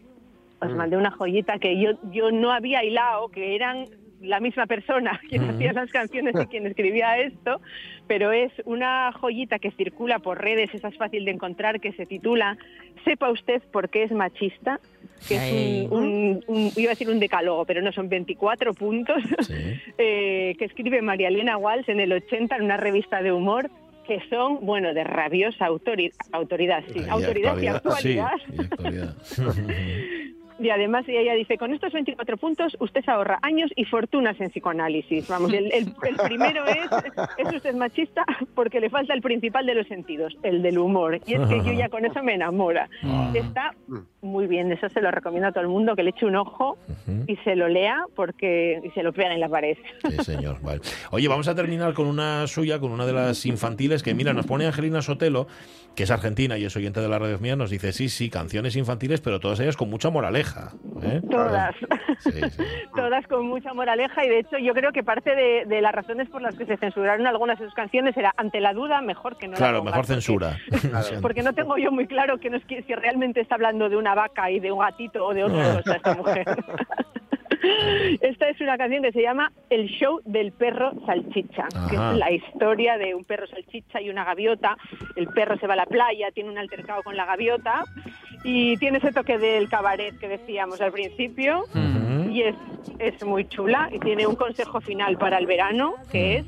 Os mandé una joyita que yo, yo no había hilado, que eran la misma persona quien hacía las canciones y quien escribía esto, pero es una joyita que circula por redes, esa es fácil de encontrar, que se titula Sepa usted por qué es machista, que Ay. es un, un- un- iba a decir un decálogo, pero no son 24 puntos, Sí. eh, que escribe María Elena Walsh en el 80 en una revista de humor que son, bueno, de rabiosa autori- autoridad, sí, autoridad y actualidad. Sí, y actualidad. Y además ella dice, con estos 24 puntos usted ahorra años y fortunas en psicoanálisis. Vamos, el, el- el primero es, es usted machista porque le falta el principal de los sentidos, el del humor. Y es que yo ya con eso me enamora. Ah. Está muy bien, eso se lo recomiendo a todo el mundo, que le eche un ojo y se lo lea porque y se lo pega en la pared. Sí, señor. Vale. Oye, vamos a terminar con una suya, con una de las infantiles que, mira, nos pone Angelina Sotelo, que es argentina y es oyente de la radio mía, nos dice, sí, sí, canciones infantiles, pero todas ellas con mucha moraleja. ¿Eh? Todas. Sí, sí. Todas con mucha moraleja y de hecho yo creo que parte de, de las razones por las que se censuraron algunas de sus canciones era ante la duda mejor que no la Claro, pongas, mejor porque- censura. Porque no tengo yo muy claro que no es que- si realmente está hablando de una vaca y de un gatito o de otra cosa esta mujer. Esta es una canción que se llama El show del perro salchicha, que es la historia de un perro salchicha y una gaviota. El perro se va a la playa, tiene un altercado con la gaviota y tiene ese toque del cabaret que decíamos al principio. Y es, es muy chula y tiene un consejo final para el verano que es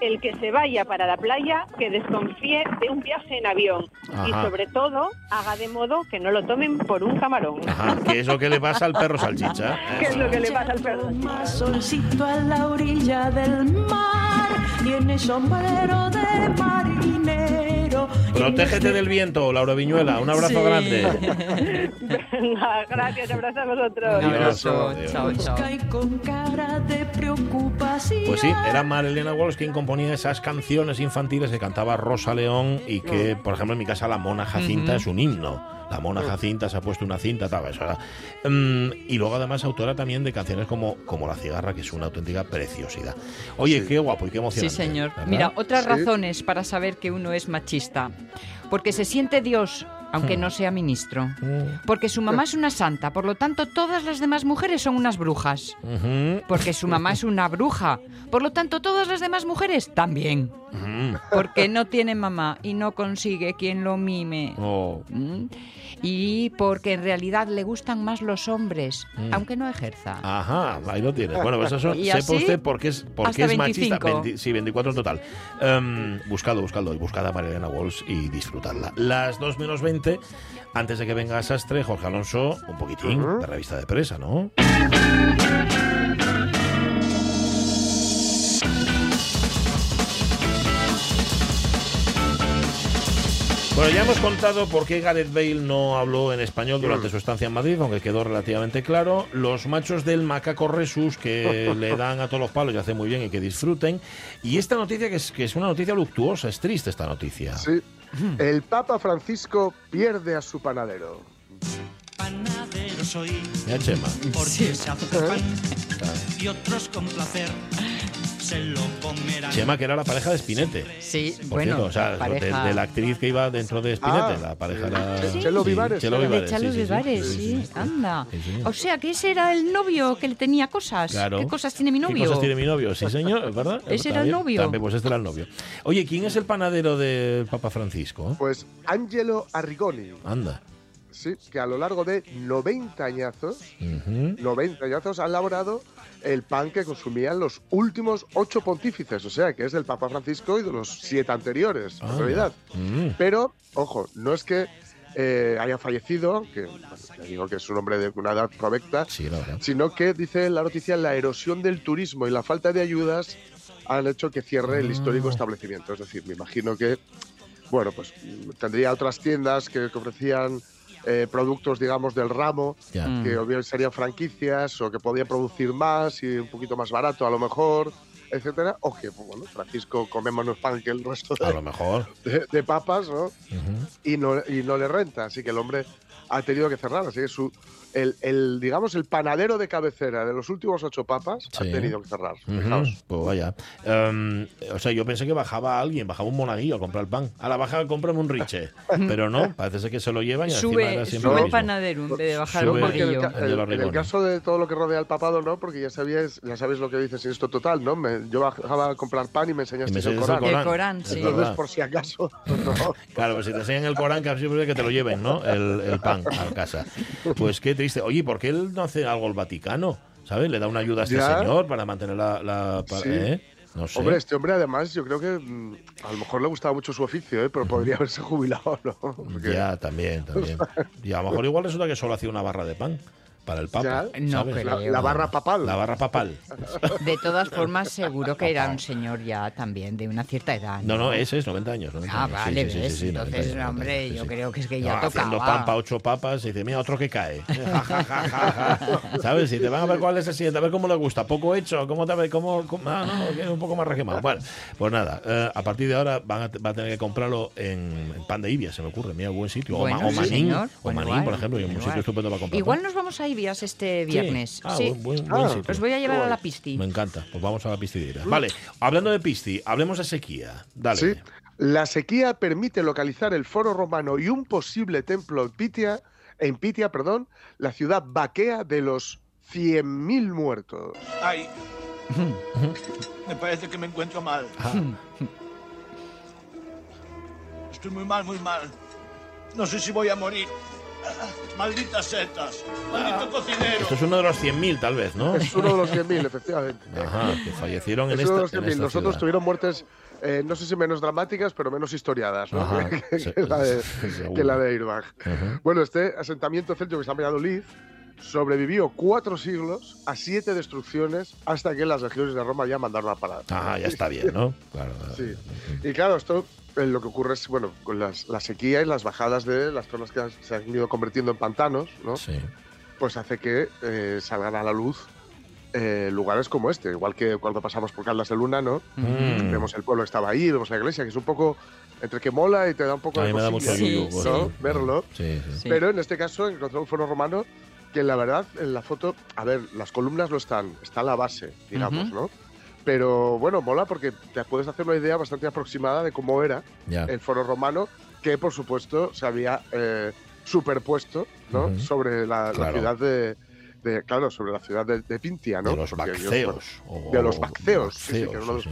el que se vaya para la playa que desconfíe de un viaje en avión y sobre todo haga de modo que no lo tomen por un camarón. Ajá, ¿qué es lo que le pasa al perro salchicha? ¿Qué es lo que le pasa al perro? Más solcito a la orilla del mar, tiene sombrero de marinero. Protégete del viento, Laura Viñuela. Un abrazo Sí. grande. Venga, gracias, abrazo a vosotros. Un abrazo. Chao. Pues sí, era Marilena Walsh quien componía esas canciones infantiles que cantaba Rosa León y que, por ejemplo, en mi casa la Mona Jacinta es un himno. La Mona Jacinta se ha puesto una cinta, tal, eso era. Mm, y luego además autora también de canciones como, como La cigarra, que es una auténtica preciosidad. Oye, qué guapo y qué Sí, emocionante. señor. ¿verdad? Mira, otras Sí. razones para saber que uno es machista. Porque se siente Dios, aunque no sea ministro. Mm, Porque su mamá es una santa, por lo tanto todas las demás mujeres son unas brujas. Porque su mamá es una bruja, por lo tanto todas las demás mujeres también. Porque no tiene mamá y no consigue quien lo mime. Oh, ¿Mm? Y porque en realidad le gustan más los hombres, Mm. aunque no ejerza. Ajá, ahí lo tienes. Bueno, pues eso Y sepa así, usted por qué es, por qué hasta es machista. 25. 20 sí, 24 en total. Em, buscadlo, buscadlo. Y buscad a Marilena Walsh y disfrutadla. Las 2 menos 20, antes de que venga Sastre, Jorge Alonso, un poquitín Ujú. de revista de presa, ¿no? Bueno, ya hemos contado por qué Gareth Bale no habló en español durante su estancia en Madrid, aunque quedó relativamente claro. Los machos del macaco Resus que le dan a todos los palos y hace muy bien y que disfruten. Y esta noticia que es, que es una noticia luctuosa, es triste esta noticia. Sí. El Papa Francisco pierde a su panadero. Panadero soy, Mira, Chema. porque se hace pan y otros con placer. Chema, que era la pareja de Spinete. Sí, Por bueno, cierto, o sea, de, pareja- de la actriz que iba dentro de Spinete, Ah, la pareja era... Sí. Chelo Vivares, Chelo de Vivares, sí. Vivares, Sí, sí, sí. anda. Sí, sí. O sea, que ese era el novio que le tenía cosas. Claro. ¿Qué cosas tiene mi novio? ¿Qué cosas tiene mi novio? Sí, señor, ¿verdad? Ese era el novio. También, pues este era el novio. Oye, ¿quién es el panadero del Papa Francisco? Pues Angelo Arrigoni, Anda. Sí, que a lo largo de 90 añazos. 90 añazos ha elaborado el pan que consumían los últimos ocho pontífices, o sea, que es del Papa Francisco y de los siete anteriores, en Anda. realidad. Mm. Pero, ojo, no es que eh, haya fallecido, que bueno, ya digo que es un hombre de una edad Sí, verdad. sino que dice la noticia la erosión del turismo y la falta de ayudas han hecho que cierre el histórico Ah. establecimiento. Es decir, me imagino que, bueno, pues tendría otras tiendas que ofrecían eh, productos, digamos, del ramo, que o bien serían franquicias o que podían producir más y un poquito más barato a lo mejor, etcétera, o que, bueno, Francisco come menos pan que el resto A de, lo mejor. de- de papas, ¿no? Y no, y no le renta, así que el hombre ha tenido que cerrar, así que su, el, el, digamos, el panadero de cabecera de los últimos ocho papas ha tenido que cerrar. Fijaos. Pues vaya. Em, o sea, yo pensé que bajaba alguien, bajaba un monaguillo a comprar el pan. A la baja, cómprame un riche. Pero no, parece ser que se lo llevan y encima Sube, era siempre sube el panadero en vez de bajar Sube en el, en- el caso de todo lo que rodea al papado, no, porque ya sabías, ya sabéis lo que dice sin esto total, ¿no? Me- yo bajaba a comprar pan y me Y enseñaste me el enseñas Corán. El Corán, es sí. Entonces, por si acaso, no. Claro, pues si te enseñan el Corán, casi siempre que te lo lleven, ¿no? El, el pan a casa. Pues qué triste. Oye, ¿por qué él no hace algo el Vaticano? ¿Sabes? Le da una ayuda a este Ya. señor para mantener la... la- para- Sí. ¿eh? No sé. Hombre, este hombre además yo creo que mm, a lo mejor le gustaba mucho su oficio, ¿eh? pero podría haberse jubilado, ¿no? Porque- Ya, también, también. Y a lo mejor igual resulta que solo hacía una barra de pan para el Papa. No ¿sabes? creo. la, la barra papal. La barra papal. De todas formas, seguro que era un señor ya también de una cierta edad. No, no, ese es 90 años. 90 Ah, años. Vale, sí, sí, ves. sí, sí, 90 Entonces, años, 90 hombre, años, yo sí. creo que es que No, ya tocaba. para ocho papas y dice, mira, otro que cae. ¿Sabes? Si te van a ver cuál es el siguiente, a ver cómo le gusta. Poco hecho, cómo te ve, cómo, cómo- ah, no, que es un poco más requemado. Bueno, pues nada, eh, a partir de ahora van a, va a tener que comprarlo en, en pan de Ibia, se me ocurre. Mira, buen sitio. O Bueno, Manín, o Manín, por ejemplo, y un igual. sitio estupendo para comprar. Igual nos vamos a Este Sí. viernes. Ah, Sí. buen, buen- buen Ah, sitio. Os voy a llevar a la pisti. Me encanta. Pues vamos a la pistidera. Vale, hablando de pisti, hablemos de sequía. Dale. Sí. La sequía permite localizar el foro romano y un posible templo en Pitia, en Pitia, perdón, la ciudad vaquea de los 100.000 muertos. Ay, me parece que me encuentro mal. Ah, Estoy muy mal, muy mal. No sé si voy a morir. Ah, Malditas setas. Maldito cocinero. esto es uno de los 100.000, tal vez, ¿no? Es uno de los 100.000, efectivamente. Ajá, que fallecieron en Es uno de esta, los en 100.000. esta Nosotros ciudad. tuvieron muertes, eh, no sé si menos dramáticas, pero menos historiadas ¿no? Ajá, que, que la de, que la de Airbag. Bueno, este asentamiento celto que está en Valladolid sobrevivió cuatro siglos a siete destrucciones hasta que las legiones de Roma ya mandaron a parar. Ajá, ya está bien, ¿no? Claro. Sí. Y claro, esto eh, lo que ocurre es, bueno, con las, la sequía y las bajadas de las zonas que se han ido convirtiendo en pantanos, ¿no? Sí. Pues hace que eh, salgan a la luz eh, lugares como este, igual que cuando pasamos por Caldas de Luna, ¿no? Mm. Vemos el pueblo que estaba ahí, vemos la iglesia, que es un poco entre que mola y te da un poco A de mí me da mucho cosilla, pues, ¿no? sí. verlo. Sí, sí. Sí. Pero en este caso encontré un foro romano que la verdad en la foto, a ver, las columnas no están, está la base, digamos. ¿no? Pero bueno, mola porque te puedes hacer una idea bastante aproximada de cómo era el foro romano, que por supuesto se había eh, superpuesto ¿no? Sobre la, ciudad de, de- claro, sobre la ciudad de, de Pintia, ¿no? De los Porque Bacceos. bueno, o- de los Bacceos, sí, que era uno de los sí.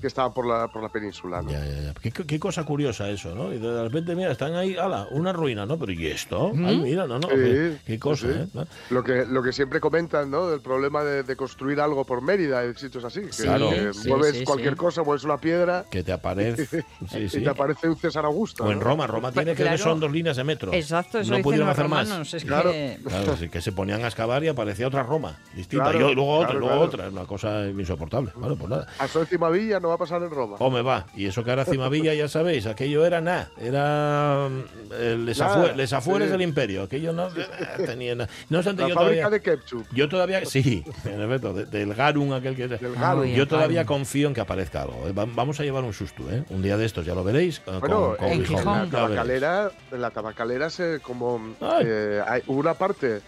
Que estaban por la, por la península, ¿no? Ya, ya, ya. ¿Qué, qué cosa curiosa eso, ¿no? Y de repente, mira, están ahí, ala, una ruina, ¿no? Pero ¿y esto? Ay, mira, no, no. Sí, qué, qué cosa, sí. ¿eh? ¿No? Lo que, lo que siempre comentan, ¿no? Del problema de, de construir algo por Mérida y sitios así. que- Claro. que Sí, mueves sí, cualquier sí. cosa, mueves una piedra Que te aparece. Sí, y te aparece un César Augusto. O en. Roma, Roma tiene que Claro. son dos líneas de metro. Exacto, eso no pudieron hacer más. romanos. Es Claro. que... Claro, sí, que se ponían a excavar y aparecía otra Roma distinta. Claro, y luego otra, luego claro. otra. Es una cosa insoportable. Bueno, pues nada. A Sol Cimavilla no va a pasar en Roma. O me va. Y eso que ahora Cimavilla, ya sabéis, aquello era nada. Era mm, les, Nada, afue- les afueras sí. del imperio. Aquello no eh, tenía nada. No obstante, La yo fábrica todavía, de ketchup. yo todavía, sí, en efecto, de- del Garum, aquel que Del Garum. Yo todavía Garum. confío en que aparezca algo. ¿eh? Va- Vamos a llevar un susto, ¿eh? Un día de estos, ya lo veréis. eh, con- Bueno, con en Gijón. la tabacalera, en la tabacalera se como eh, hay, hubo una parte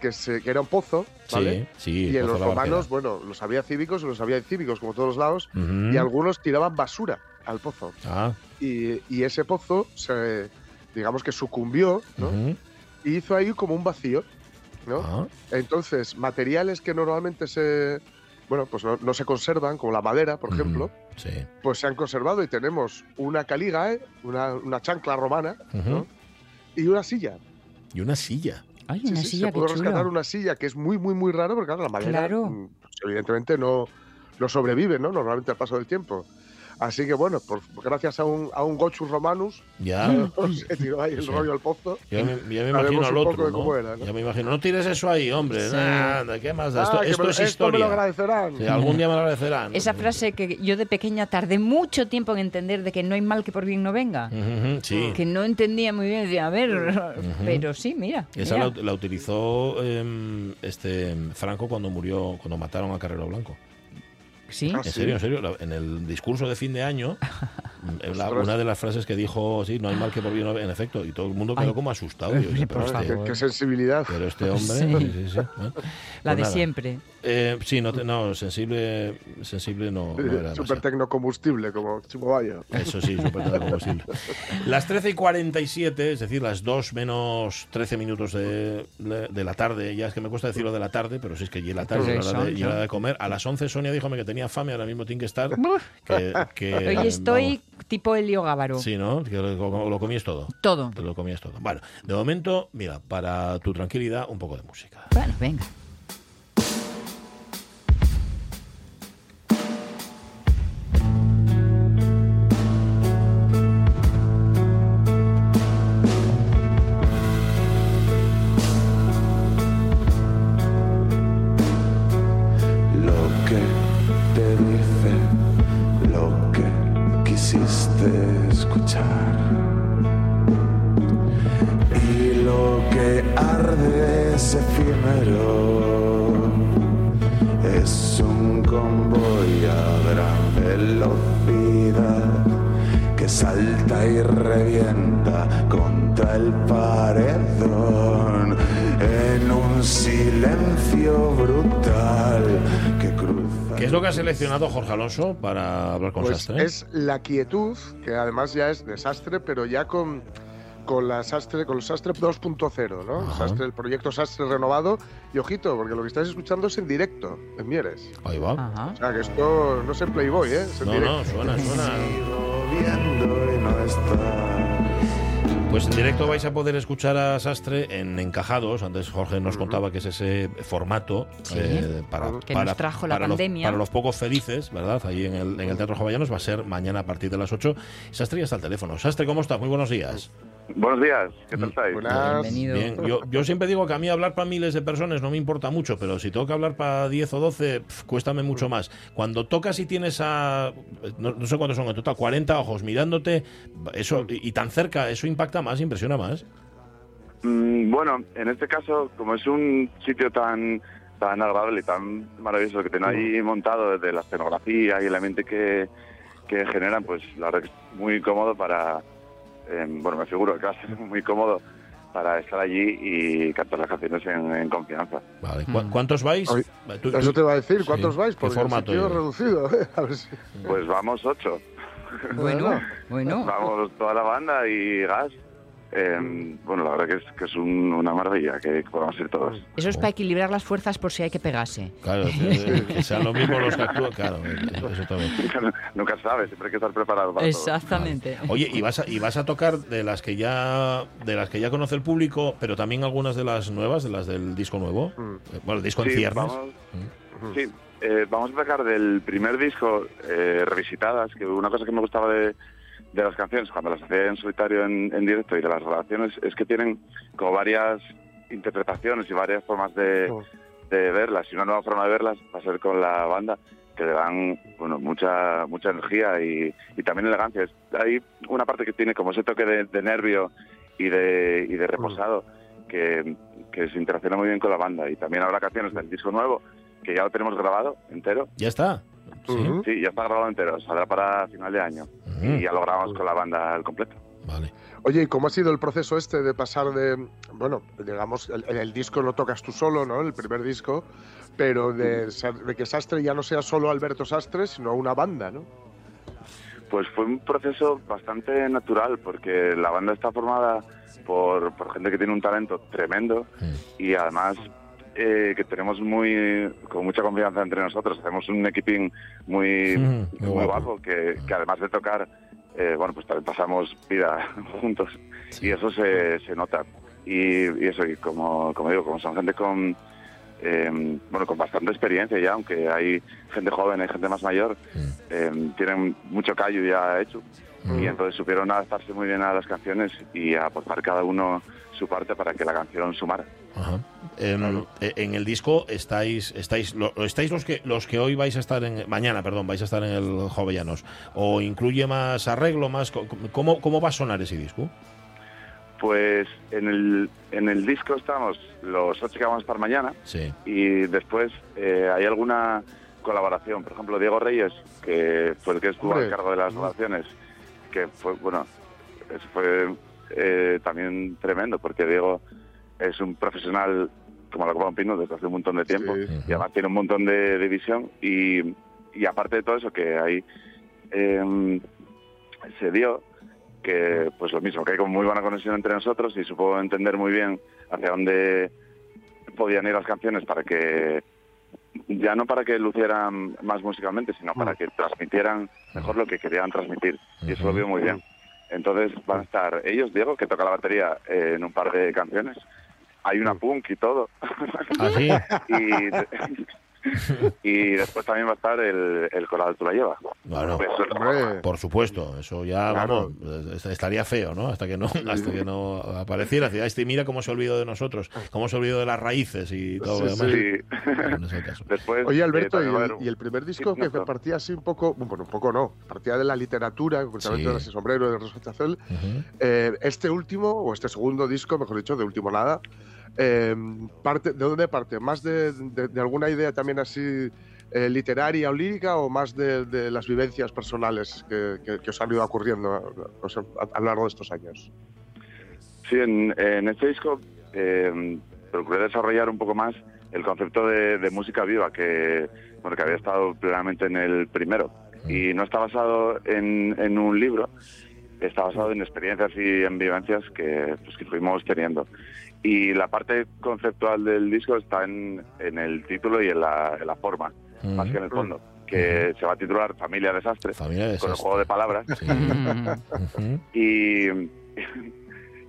que, se, que era un pozo, ¿vale? Sí, sí. y en los romanos, bueno, los había cívicos y los había cívicos, como todos lados, Ujú. y algunos tiraban basura al pozo. Ah, Y, y ese pozo, se, digamos que sucumbió, ¿no? Y hizo ahí como un vacío, ¿no? Ah, Entonces, materiales que normalmente se, bueno, pues no, no se conservan, como la madera, por ejemplo, sí. pues se han conservado y tenemos una caligae, una, una chancla romana, ¿no? Y una silla. Y una silla. Ay, Sí, una sí, silla, se pudo rescatar chulo. una silla que es muy, muy, muy rara, porque claro, la madera, Claro. mm, pues, evidentemente no, no sobrevive, ¿no? Normalmente al paso del tiempo. Así que bueno, por- gracias a un, a un Gochus Romanus, Ya. se tiró ahí el Sí. rollo al pozo. Ya me, ya me imagino al otro, ¿no? era, ¿no? Ya me imagino. No tires eso ahí, hombre. Sí. Nada, ¿qué más da? Esto, Ah, esto me es esto me lo historia. agradecerán. Sí, algún día me lo agradecerán. Esa frase que yo de pequeña tardé mucho tiempo en entender de que no hay mal que por bien no venga. Ujú, Sí. Que no entendía muy bien, decía, a ver, pero sí, mira. Esa mira. la, la utilizó em, este Franco cuando murió, cuando mataron a Carrero Blanco. Sí. Ah, En sí. serio, en serio. En el discurso de fin de año, mm, la- una de las frases que dijo, sí, no hay mal que por bien no venga", en efecto, y todo el mundo quedó Ay. como asustado. Yo, Hombre, pero, este, Qué, qué sensibilidad. pero este hombre, Sí. sí, sí, sí, ¿eh? La Pues de nada. siempre. Eh, sí, no, te- no, sensible, sensible no, no era Super tecnocombustible, como Chumovayo. Eso sí, súper combustible. Las 13 y 47, es decir, las 2 menos 13 minutos de, de la tarde, ya es que me cuesta decirlo de la tarde, pero sí es que ya la tarde, Pues hora de, ya hora de comer. A las 11 Sonia dijo que tenía fame, ahora mismo tiene que estar. Que, que, Hoy estoy vamos, tipo Helio Gávaro. Sí, ¿no? Que lo, lo comías todo. Todo. Te lo comías todo. Bueno, de momento, mira, para tu tranquilidad, un poco de música. Bueno, venga. Quisiste escuchar. Y lo que arde es efímero. Es un convoy a gran velocidad que salta y revienta contra el paredón en un silencio brutal. ¿Qué es lo que ha seleccionado Jorge Alonso para hablar con Pues Sastre? es la quietud, que además ya es desastre, pero ya con, con la Sastre, con el Sastre 2.0, ¿no? El. Sastre, el proyecto Sastre renovado. Y ojito, porque lo que estáis escuchando es en directo, en Mieres. Ahí va. Ajá. O sea, que esto no es en Playboy, ¿eh? Es en No, directo. no, suena, suena. Pues en directo vais a poder escuchar a Sastre en Encajados. Antes Jorge nos contaba que es ese formato Sí. eh, para, Que para- nos trajo la para los- pandemia. para los pocos felices, ¿verdad? Ahí en el, en el Teatro Jovellanos va a ser mañana a partir de las 8. Sastre ya está al teléfono. Sastre, ¿cómo estás? Muy buenos días. Buenos días, ¿qué tal estáis? Buenas. Bienvenido. Bien, yo, yo siempre digo que a mí hablar para miles de personas no me importa mucho, pero si tengo que hablar para 10 o 12, pf, cuéstame mucho más. Cuando tocas y tienes a, no, no sé cuántos son en total, 40 ojos mirándote, eso y, y tan cerca, eso impacta más, impresiona más. Mm, bueno, en este caso, como es un sitio tan tan agradable y tan maravilloso que tiene ahí montado desde la escenografía y el ambiente que, que generan, pues la verdad que es muy cómodo para, eh, bueno, me figuro que va a ser muy cómodo para estar allí y cantar las canciones en, en confianza. Vale, ¿cu- Mm. ¿Cuántos vais? Ay, Tú- tú- Eso te va a decir, ¿cuántos Sí, vais? ¿qué Porque el formato sitio es? reducido. ¿eh? A ver si- Pues vamos ocho, Bueno, bueno. vamos toda la banda y gas. Eh, bueno, la verdad que es, que es un- una maravilla que podamos ir todos. Eso es para equilibrar las fuerzas por si hay que pegarse. Claro, que, que sean los mismos los que actúan, claro, eso también. Nunca se sabe, siempre hay que estar preparado para todo. Exactamente. Oye, y vas a, y vas a tocar de las que ya de las que ya conoce el público, pero también algunas de las nuevas, de las del disco nuevo. Mm. Eh, Bueno, el disco en Sí, ciernes. vamos, sí, eh, vamos a sacar del primer disco eh, revisitadas, que una cosa que me gustaba de, de las canciones cuando las hacía en solitario en, en directo y de las grabaciones es que tienen como varias interpretaciones y varias formas de, Oh. de verlas. Y una nueva forma de verlas va a ser con la banda que le dan bueno mucha mucha energía y, y también elegancia. Es- Hay una parte que tiene como ese toque de, de nervio y de, y de reposado que, que se interacciona muy bien con la banda. Y también habrá canciones del disco nuevo que ya lo tenemos grabado entero. Ya está. Sí. Ya está grabado entero, saldrá para final de año. Y ya lo grabamos con la banda al completo. Vale. Oye, ¿y cómo ha sido el proceso este de pasar de, bueno, digamos, el, el disco lo tocas tú solo, ¿no? El primer disco, pero de que Sastre ya no sea solo Alberto Sastre, sino una banda, ¿no? Pues fue un proceso bastante natural, porque la banda está formada por, por gente que tiene un talento tremendo y además eh, que tenemos muy con mucha confianza entre nosotros. Hacemos un equiping muy, Mm, muy muy guapo. que, que además de tocar, eh, bueno, pues también pasamos vida juntos y eso se, se nota. Y, y eso, y como, como digo, como son gente con, eh, bueno, con bastante experiencia ya, aunque hay gente joven, hay gente más mayor, eh, tienen mucho callo ya hecho y entonces supieron adaptarse muy bien a las canciones y a aportar cada uno su parte para que la canción sumara. Ajá. Em, eh, En el disco estáis estáis lo- estáis los que los que hoy vais a estar en mañana, perdón, vais a estar en el Jovellanos o incluye más arreglo, más cómo cómo va a sonar ese disco? Pues en el, en el disco estamos los ocho que vamos a estar mañana Sí. y después eh, hay alguna colaboración. Por ejemplo, Diego Reyes, que fue el que estuvo Hombre. a cargo de las grabaciones, que fue, bueno, eso fue eh, también tremendo porque Diego es un profesional como la Copa de un Pino desde hace un montón de tiempo y además tiene un montón de, de visión y, y aparte de todo eso que ahí em, se dio que pues lo mismo, que hay como muy buena conexión entre nosotros y supo entender muy bien hacia dónde podían ir las canciones para que ya no para que lucieran más musicalmente, sino para que transmitieran mejor lo que querían transmitir. Y eso lo vio muy bien. Entonces van a estar ellos, Diego, que toca la batería eh, en un par de canciones. Hay una punk y todo. ¿Ah, sí? y, y después también va a estar el, el coral Tú la llevas. Bueno, Pues, por supuesto, eso ya Claro. vamos, est- estaría feo, ¿no? Hasta que no hasta que no apareciera, Decir, "Ah, este mira cómo se olvidó de nosotros, cómo se olvidó de las raíces y todo lo Sí, demás. sí. Bueno, no es el caso. Después, Oye, Alberto, eh, y, el, haber un- y el primer disco Sí, que no. partía así un poco, bueno, un poco no, partía de la literatura, concretamente Sí. de ese sombrero de Rosa Chacel. Eh, este último, o este segundo disco, mejor dicho, de último nada, eh, parte, ¿de dónde parte? ¿Más de, de- de alguna idea también así eh, literaria o lírica o más de, de las vivencias personales que, que- que os han ido ocurriendo sea, a, a lo largo de estos años? Sí, en, en este disco eh, procuré desarrollar un poco más el concepto de, de música viva que, bueno, que había estado plenamente en el primero. Y no está basado en, en un libro, está basado en experiencias y en vivencias que, pues, que fuimos teniendo. Y la parte conceptual del disco está en, en el título y en la, en la forma, más que en el fondo, que se va a titular Familia Desastre, Familia con el juego de palabras. Y,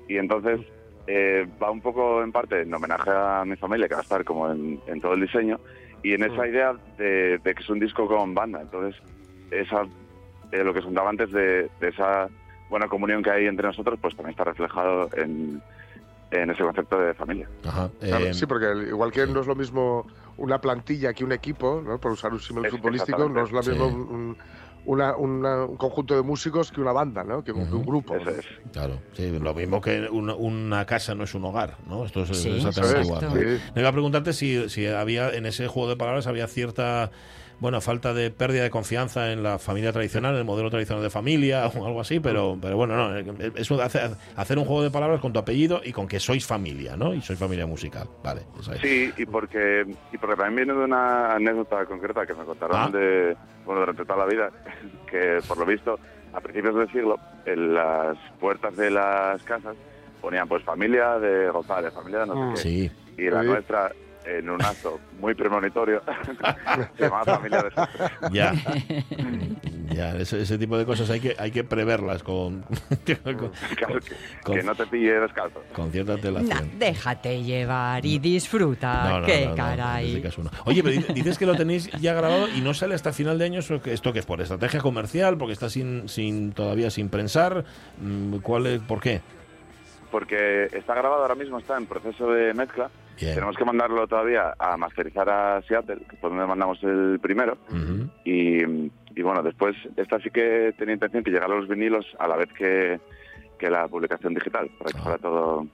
y entonces eh, va un poco en parte en homenaje a mi familia, que va a estar como en, en todo el diseño, y en esa idea de, de que es un disco con banda. Entonces, esa, eh, lo que os contaba antes de, de esa buena comunión que hay entre nosotros, pues también está reflejado en, en ese concepto de familia. Ajá. Claro, eh, sí, porque el- igual que no es lo mismo una plantilla que un equipo, ¿no? por usar un símbolo futbolístico, no es lo mismo Sí. un, un- una- una- un conjunto de músicos que una banda, ¿no? que, un- que un grupo. Eso es. Claro, sí, lo mismo que una, una casa no es un hogar, ¿no? Esto es Sí, exactamente es, igual. Me iba a preguntarte si, si había en ese juego de palabras había cierta bueno, falta de pérdida de confianza en la familia tradicional, en el modelo tradicional de familia o algo así, pero, pero bueno, no, eh, eso de hacer, hacer un juego de palabras con tu apellido y con que sois familia, ¿no? Y sois familia musical, vale. es. Sí, y porque, y porque también viene de una anécdota concreta que me contaron Ah. de, bueno, durante toda la vida, que por lo visto, a principios del siglo, en las puertas de las casas ponían pues familia de González, familia de no sé qué. Sí. Y la Sí. nuestra, en un acto muy premonitorio, se llamaba familia de Ya. ya, ese, ese tipo de cosas hay que, hay que preverlas con, con, Claro, que, Con- que no te pille descalzo. con cierta Nah, antelación. déjate llevar y disfruta. No, no, ¡Qué no, no, caray! en caso no. Oye, pero di- dices que lo tenéis ya grabado y no sale hasta final de año. ¿Esto que- ¿Esto que es por estrategia comercial? ¿Porque está sin, sin todavía sin prensar? Mm, ¿Cuál es, ¿Por qué? Porque está grabado ahora mismo, está en proceso de mezcla. Bien. Tenemos que mandarlo todavía a masterizar a Seattle, que fue donde mandamos el primero. Y, y bueno, después, esta sí que tenía intención que llegara a los vinilos a la vez que, que la publicación digital, para que Ah. fuera todo,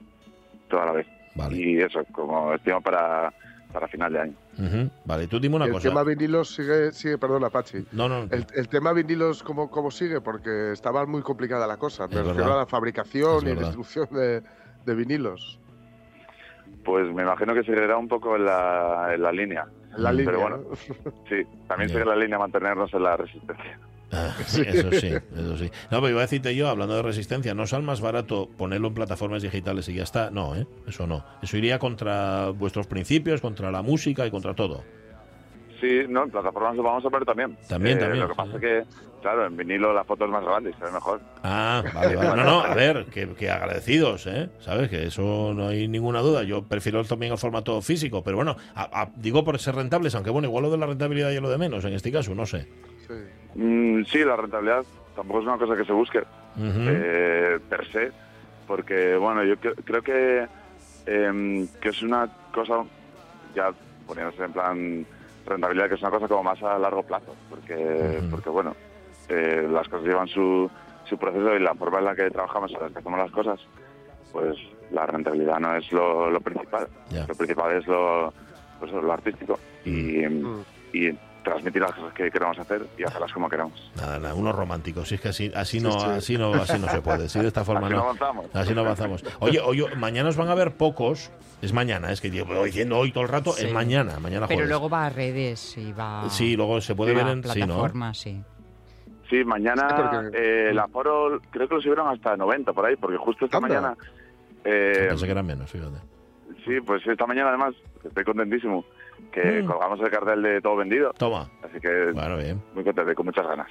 todo a la vez. Vale. Y eso, como estimo para, para final de año. Ujú. Vale, tú dime una el cosa. tema vinilos sigue, sigue perdona, Pachi. No, no, El, el tema vinilos, ¿cómo, ¿cómo sigue? Porque estaba muy complicada la cosa. Me refiero a la fabricación Es y verdad. distribución de, de vinilos. Pues me imagino que seguirá un poco en la, en la línea. En la línea, Pero bueno, ¿no? sí, también sigue la línea mantenernos en la resistencia. Ah, Eso sí, eso sí. No, pero iba a decirte yo, hablando de resistencia, ¿no sale más barato ponerlo en plataformas digitales y ya está? No, ¿eh? Eso no. Eso iría contra vuestros principios, contra la música y contra todo. Sí, no, en plataformas lo vamos a poner también. Eh, También, también, Lo que pasa es que, claro, en vinilo la foto es más grande y se ve mejor. Ah, vale, vale. No, no, a ver, que, que agradecidos, ¿eh? ¿Sabes? Que eso no hay ninguna duda. Yo prefiero también el formato físico, pero bueno, a- a- digo por ser rentables, aunque bueno, igual lo de la rentabilidad y lo de menos en este caso, no sé. Mm, sí, la rentabilidad tampoco es una cosa que se busque eh, per se, porque bueno, yo cre- creo que, em, que es una cosa, ya poniéndose en plan rentabilidad, que es una cosa como más a largo plazo, porque, porque bueno, eh, las cosas llevan su, su proceso y la forma en la que trabajamos, en la que hacemos las cosas, pues la rentabilidad no es lo, lo principal. Lo principal es lo, pues, lo artístico y, y transmitir las cosas que queremos hacer y hacerlas como queramos. Nada, nada, unos románticos. Si es que así, así no, Sí, sí. así no, así no se puede. Si de esta forma Así no. no avanzamos. Así no avanzamos. Oye, oye, mañana os van a ver pocos. Es mañana, es que yo voy diciendo hoy todo el rato, Sí. es mañana, mañana Pero jueves. luego va a redes y va Sí, luego se puede a ver en sí, ¿no? plataformas, sí. Sí, mañana Sí, porque- eh, el aforo creo que lo subieron hasta 90 por ahí, porque justo esta Anda. mañana... eh, Pensé que eran menos, fíjate. sí, pues esta mañana además estoy contentísimo que Mm. colgamos el cartel de todo vendido. Toma. Así que Bueno, bien. muy contento y con muchas ganas.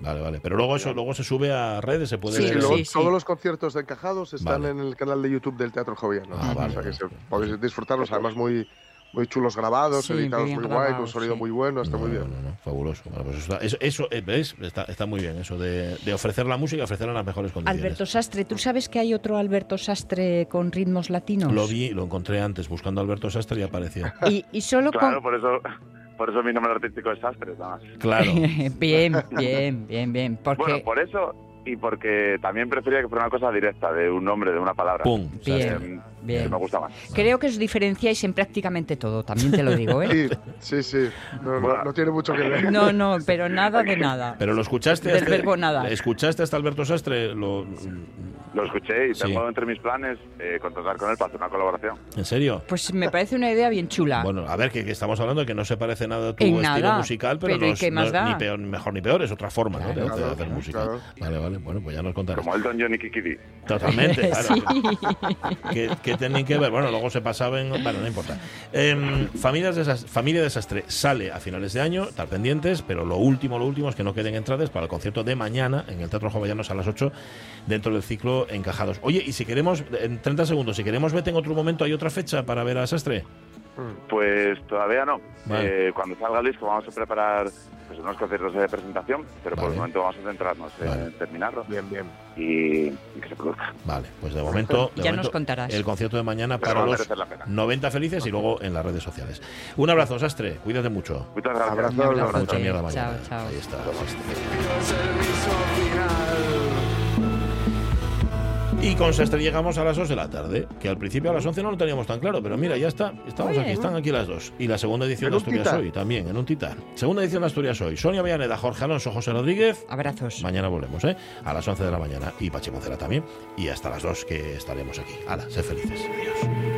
Vale, vale. Pero luego eso luego se sube a redes, se puede Sí, ver. luego todos los conciertos de encajados están Vale. en el canal de YouTube del Teatro Joviano. Ah, vale, o sea que vale. se- podéis disfrutarlos, además muy, muy chulos grabados, Sí, editados muy guay, con grabados, sonido sí. muy bueno, está muy bien. No, no, fabuloso. Bueno, pues eso, está, eso, eso, eh, ¿ves? Está, está muy bien, eso de, de ofrecer la música, ofrecerla en las mejores condiciones. Alberto Sastre, ¿tú sabes que hay otro Alberto Sastre con ritmos latinos? Lo vi, lo encontré antes buscando a Alberto Sastre y apareció. Y, y solo Claro, con... por eso, por eso mi nombre artístico es Sastres, nada más. Claro. bien, bien, bien, bien. Porque... Bueno, por eso y porque también prefería que fuera una cosa directa, de un nombre, de una palabra. Pum, Bien, Eh, bien. que me gusta más. Creo que os diferenciáis en prácticamente todo, también te lo digo, ¿eh? Sí, sí, sí. No, no- no tiene mucho que ver. No, no, pero nada de nada. Pero lo escuchaste Del hasta, verbo nada. ¿Escuchaste hasta Alberto Sastre? Lo, Lo escuché y Sí. tengo entre mis planes eh, contratar con él para hacer una colaboración. ¿En serio? Pues me parece una idea bien chula. Bueno, a ver, que, que estamos hablando de que no se parece nada a tu En estilo nada. musical, pero, Pero no ¿y es, qué no más es da? ni peor, ni mejor ni peor, es otra forma ¿no? de, Claro, hacer- de hacer claro, música. claro. Vale, vale, bueno, pues ya nos contarás. Como Elton John y Kiki D. Totalmente, claro. Sí. ¿Qué, qué tienen que ver? Bueno, luego se pasaba en... Bueno, no importa. Em, Familias Desas- Familia Desastre sale a finales de año, estar pendientes, pero lo último, lo último es que no queden entradas para el concierto de mañana en el Teatro Jovellanos a las 8 dentro del ciclo Encajados. Oye, y si queremos, en 30 segundos, si queremos vete en otro momento, ¿hay otra fecha para ver a Sastre? Pues todavía no. Vale. Eh, cuando salga el disco vamos a preparar pues, unos conciertos de presentación, pero por el momento vamos a centrarnos en terminarlo Bien, bien. y, y que se produzca. Vale, pues de momento, de Ya momento, nos contarás. el concierto de mañana Pero para los merecer la pena. 90 felices y luego en las redes sociales. Un abrazo, Sastre, cuídate mucho. Muchas gracias. Abrazo, Un abrazote. Mucha mierda Chao, mañana. chao. Ahí está. Y con Sastre llegamos a las 2 de la tarde, que al principio a las 11 no lo teníamos tan claro, pero mira, ya está, estamos aquí, están aquí las dos. Y la segunda edición de Asturias. Hoy también, en un titán. Segunda edición de Asturias Hoy, Sonia Villaneda, Jorge Alonso, José Rodríguez. Abrazos. Mañana volvemos, ¿eh? A las 11 de la mañana y Pachi Moncela también. Y hasta las 2 que estaremos aquí. Hala, sé felices. Adiós.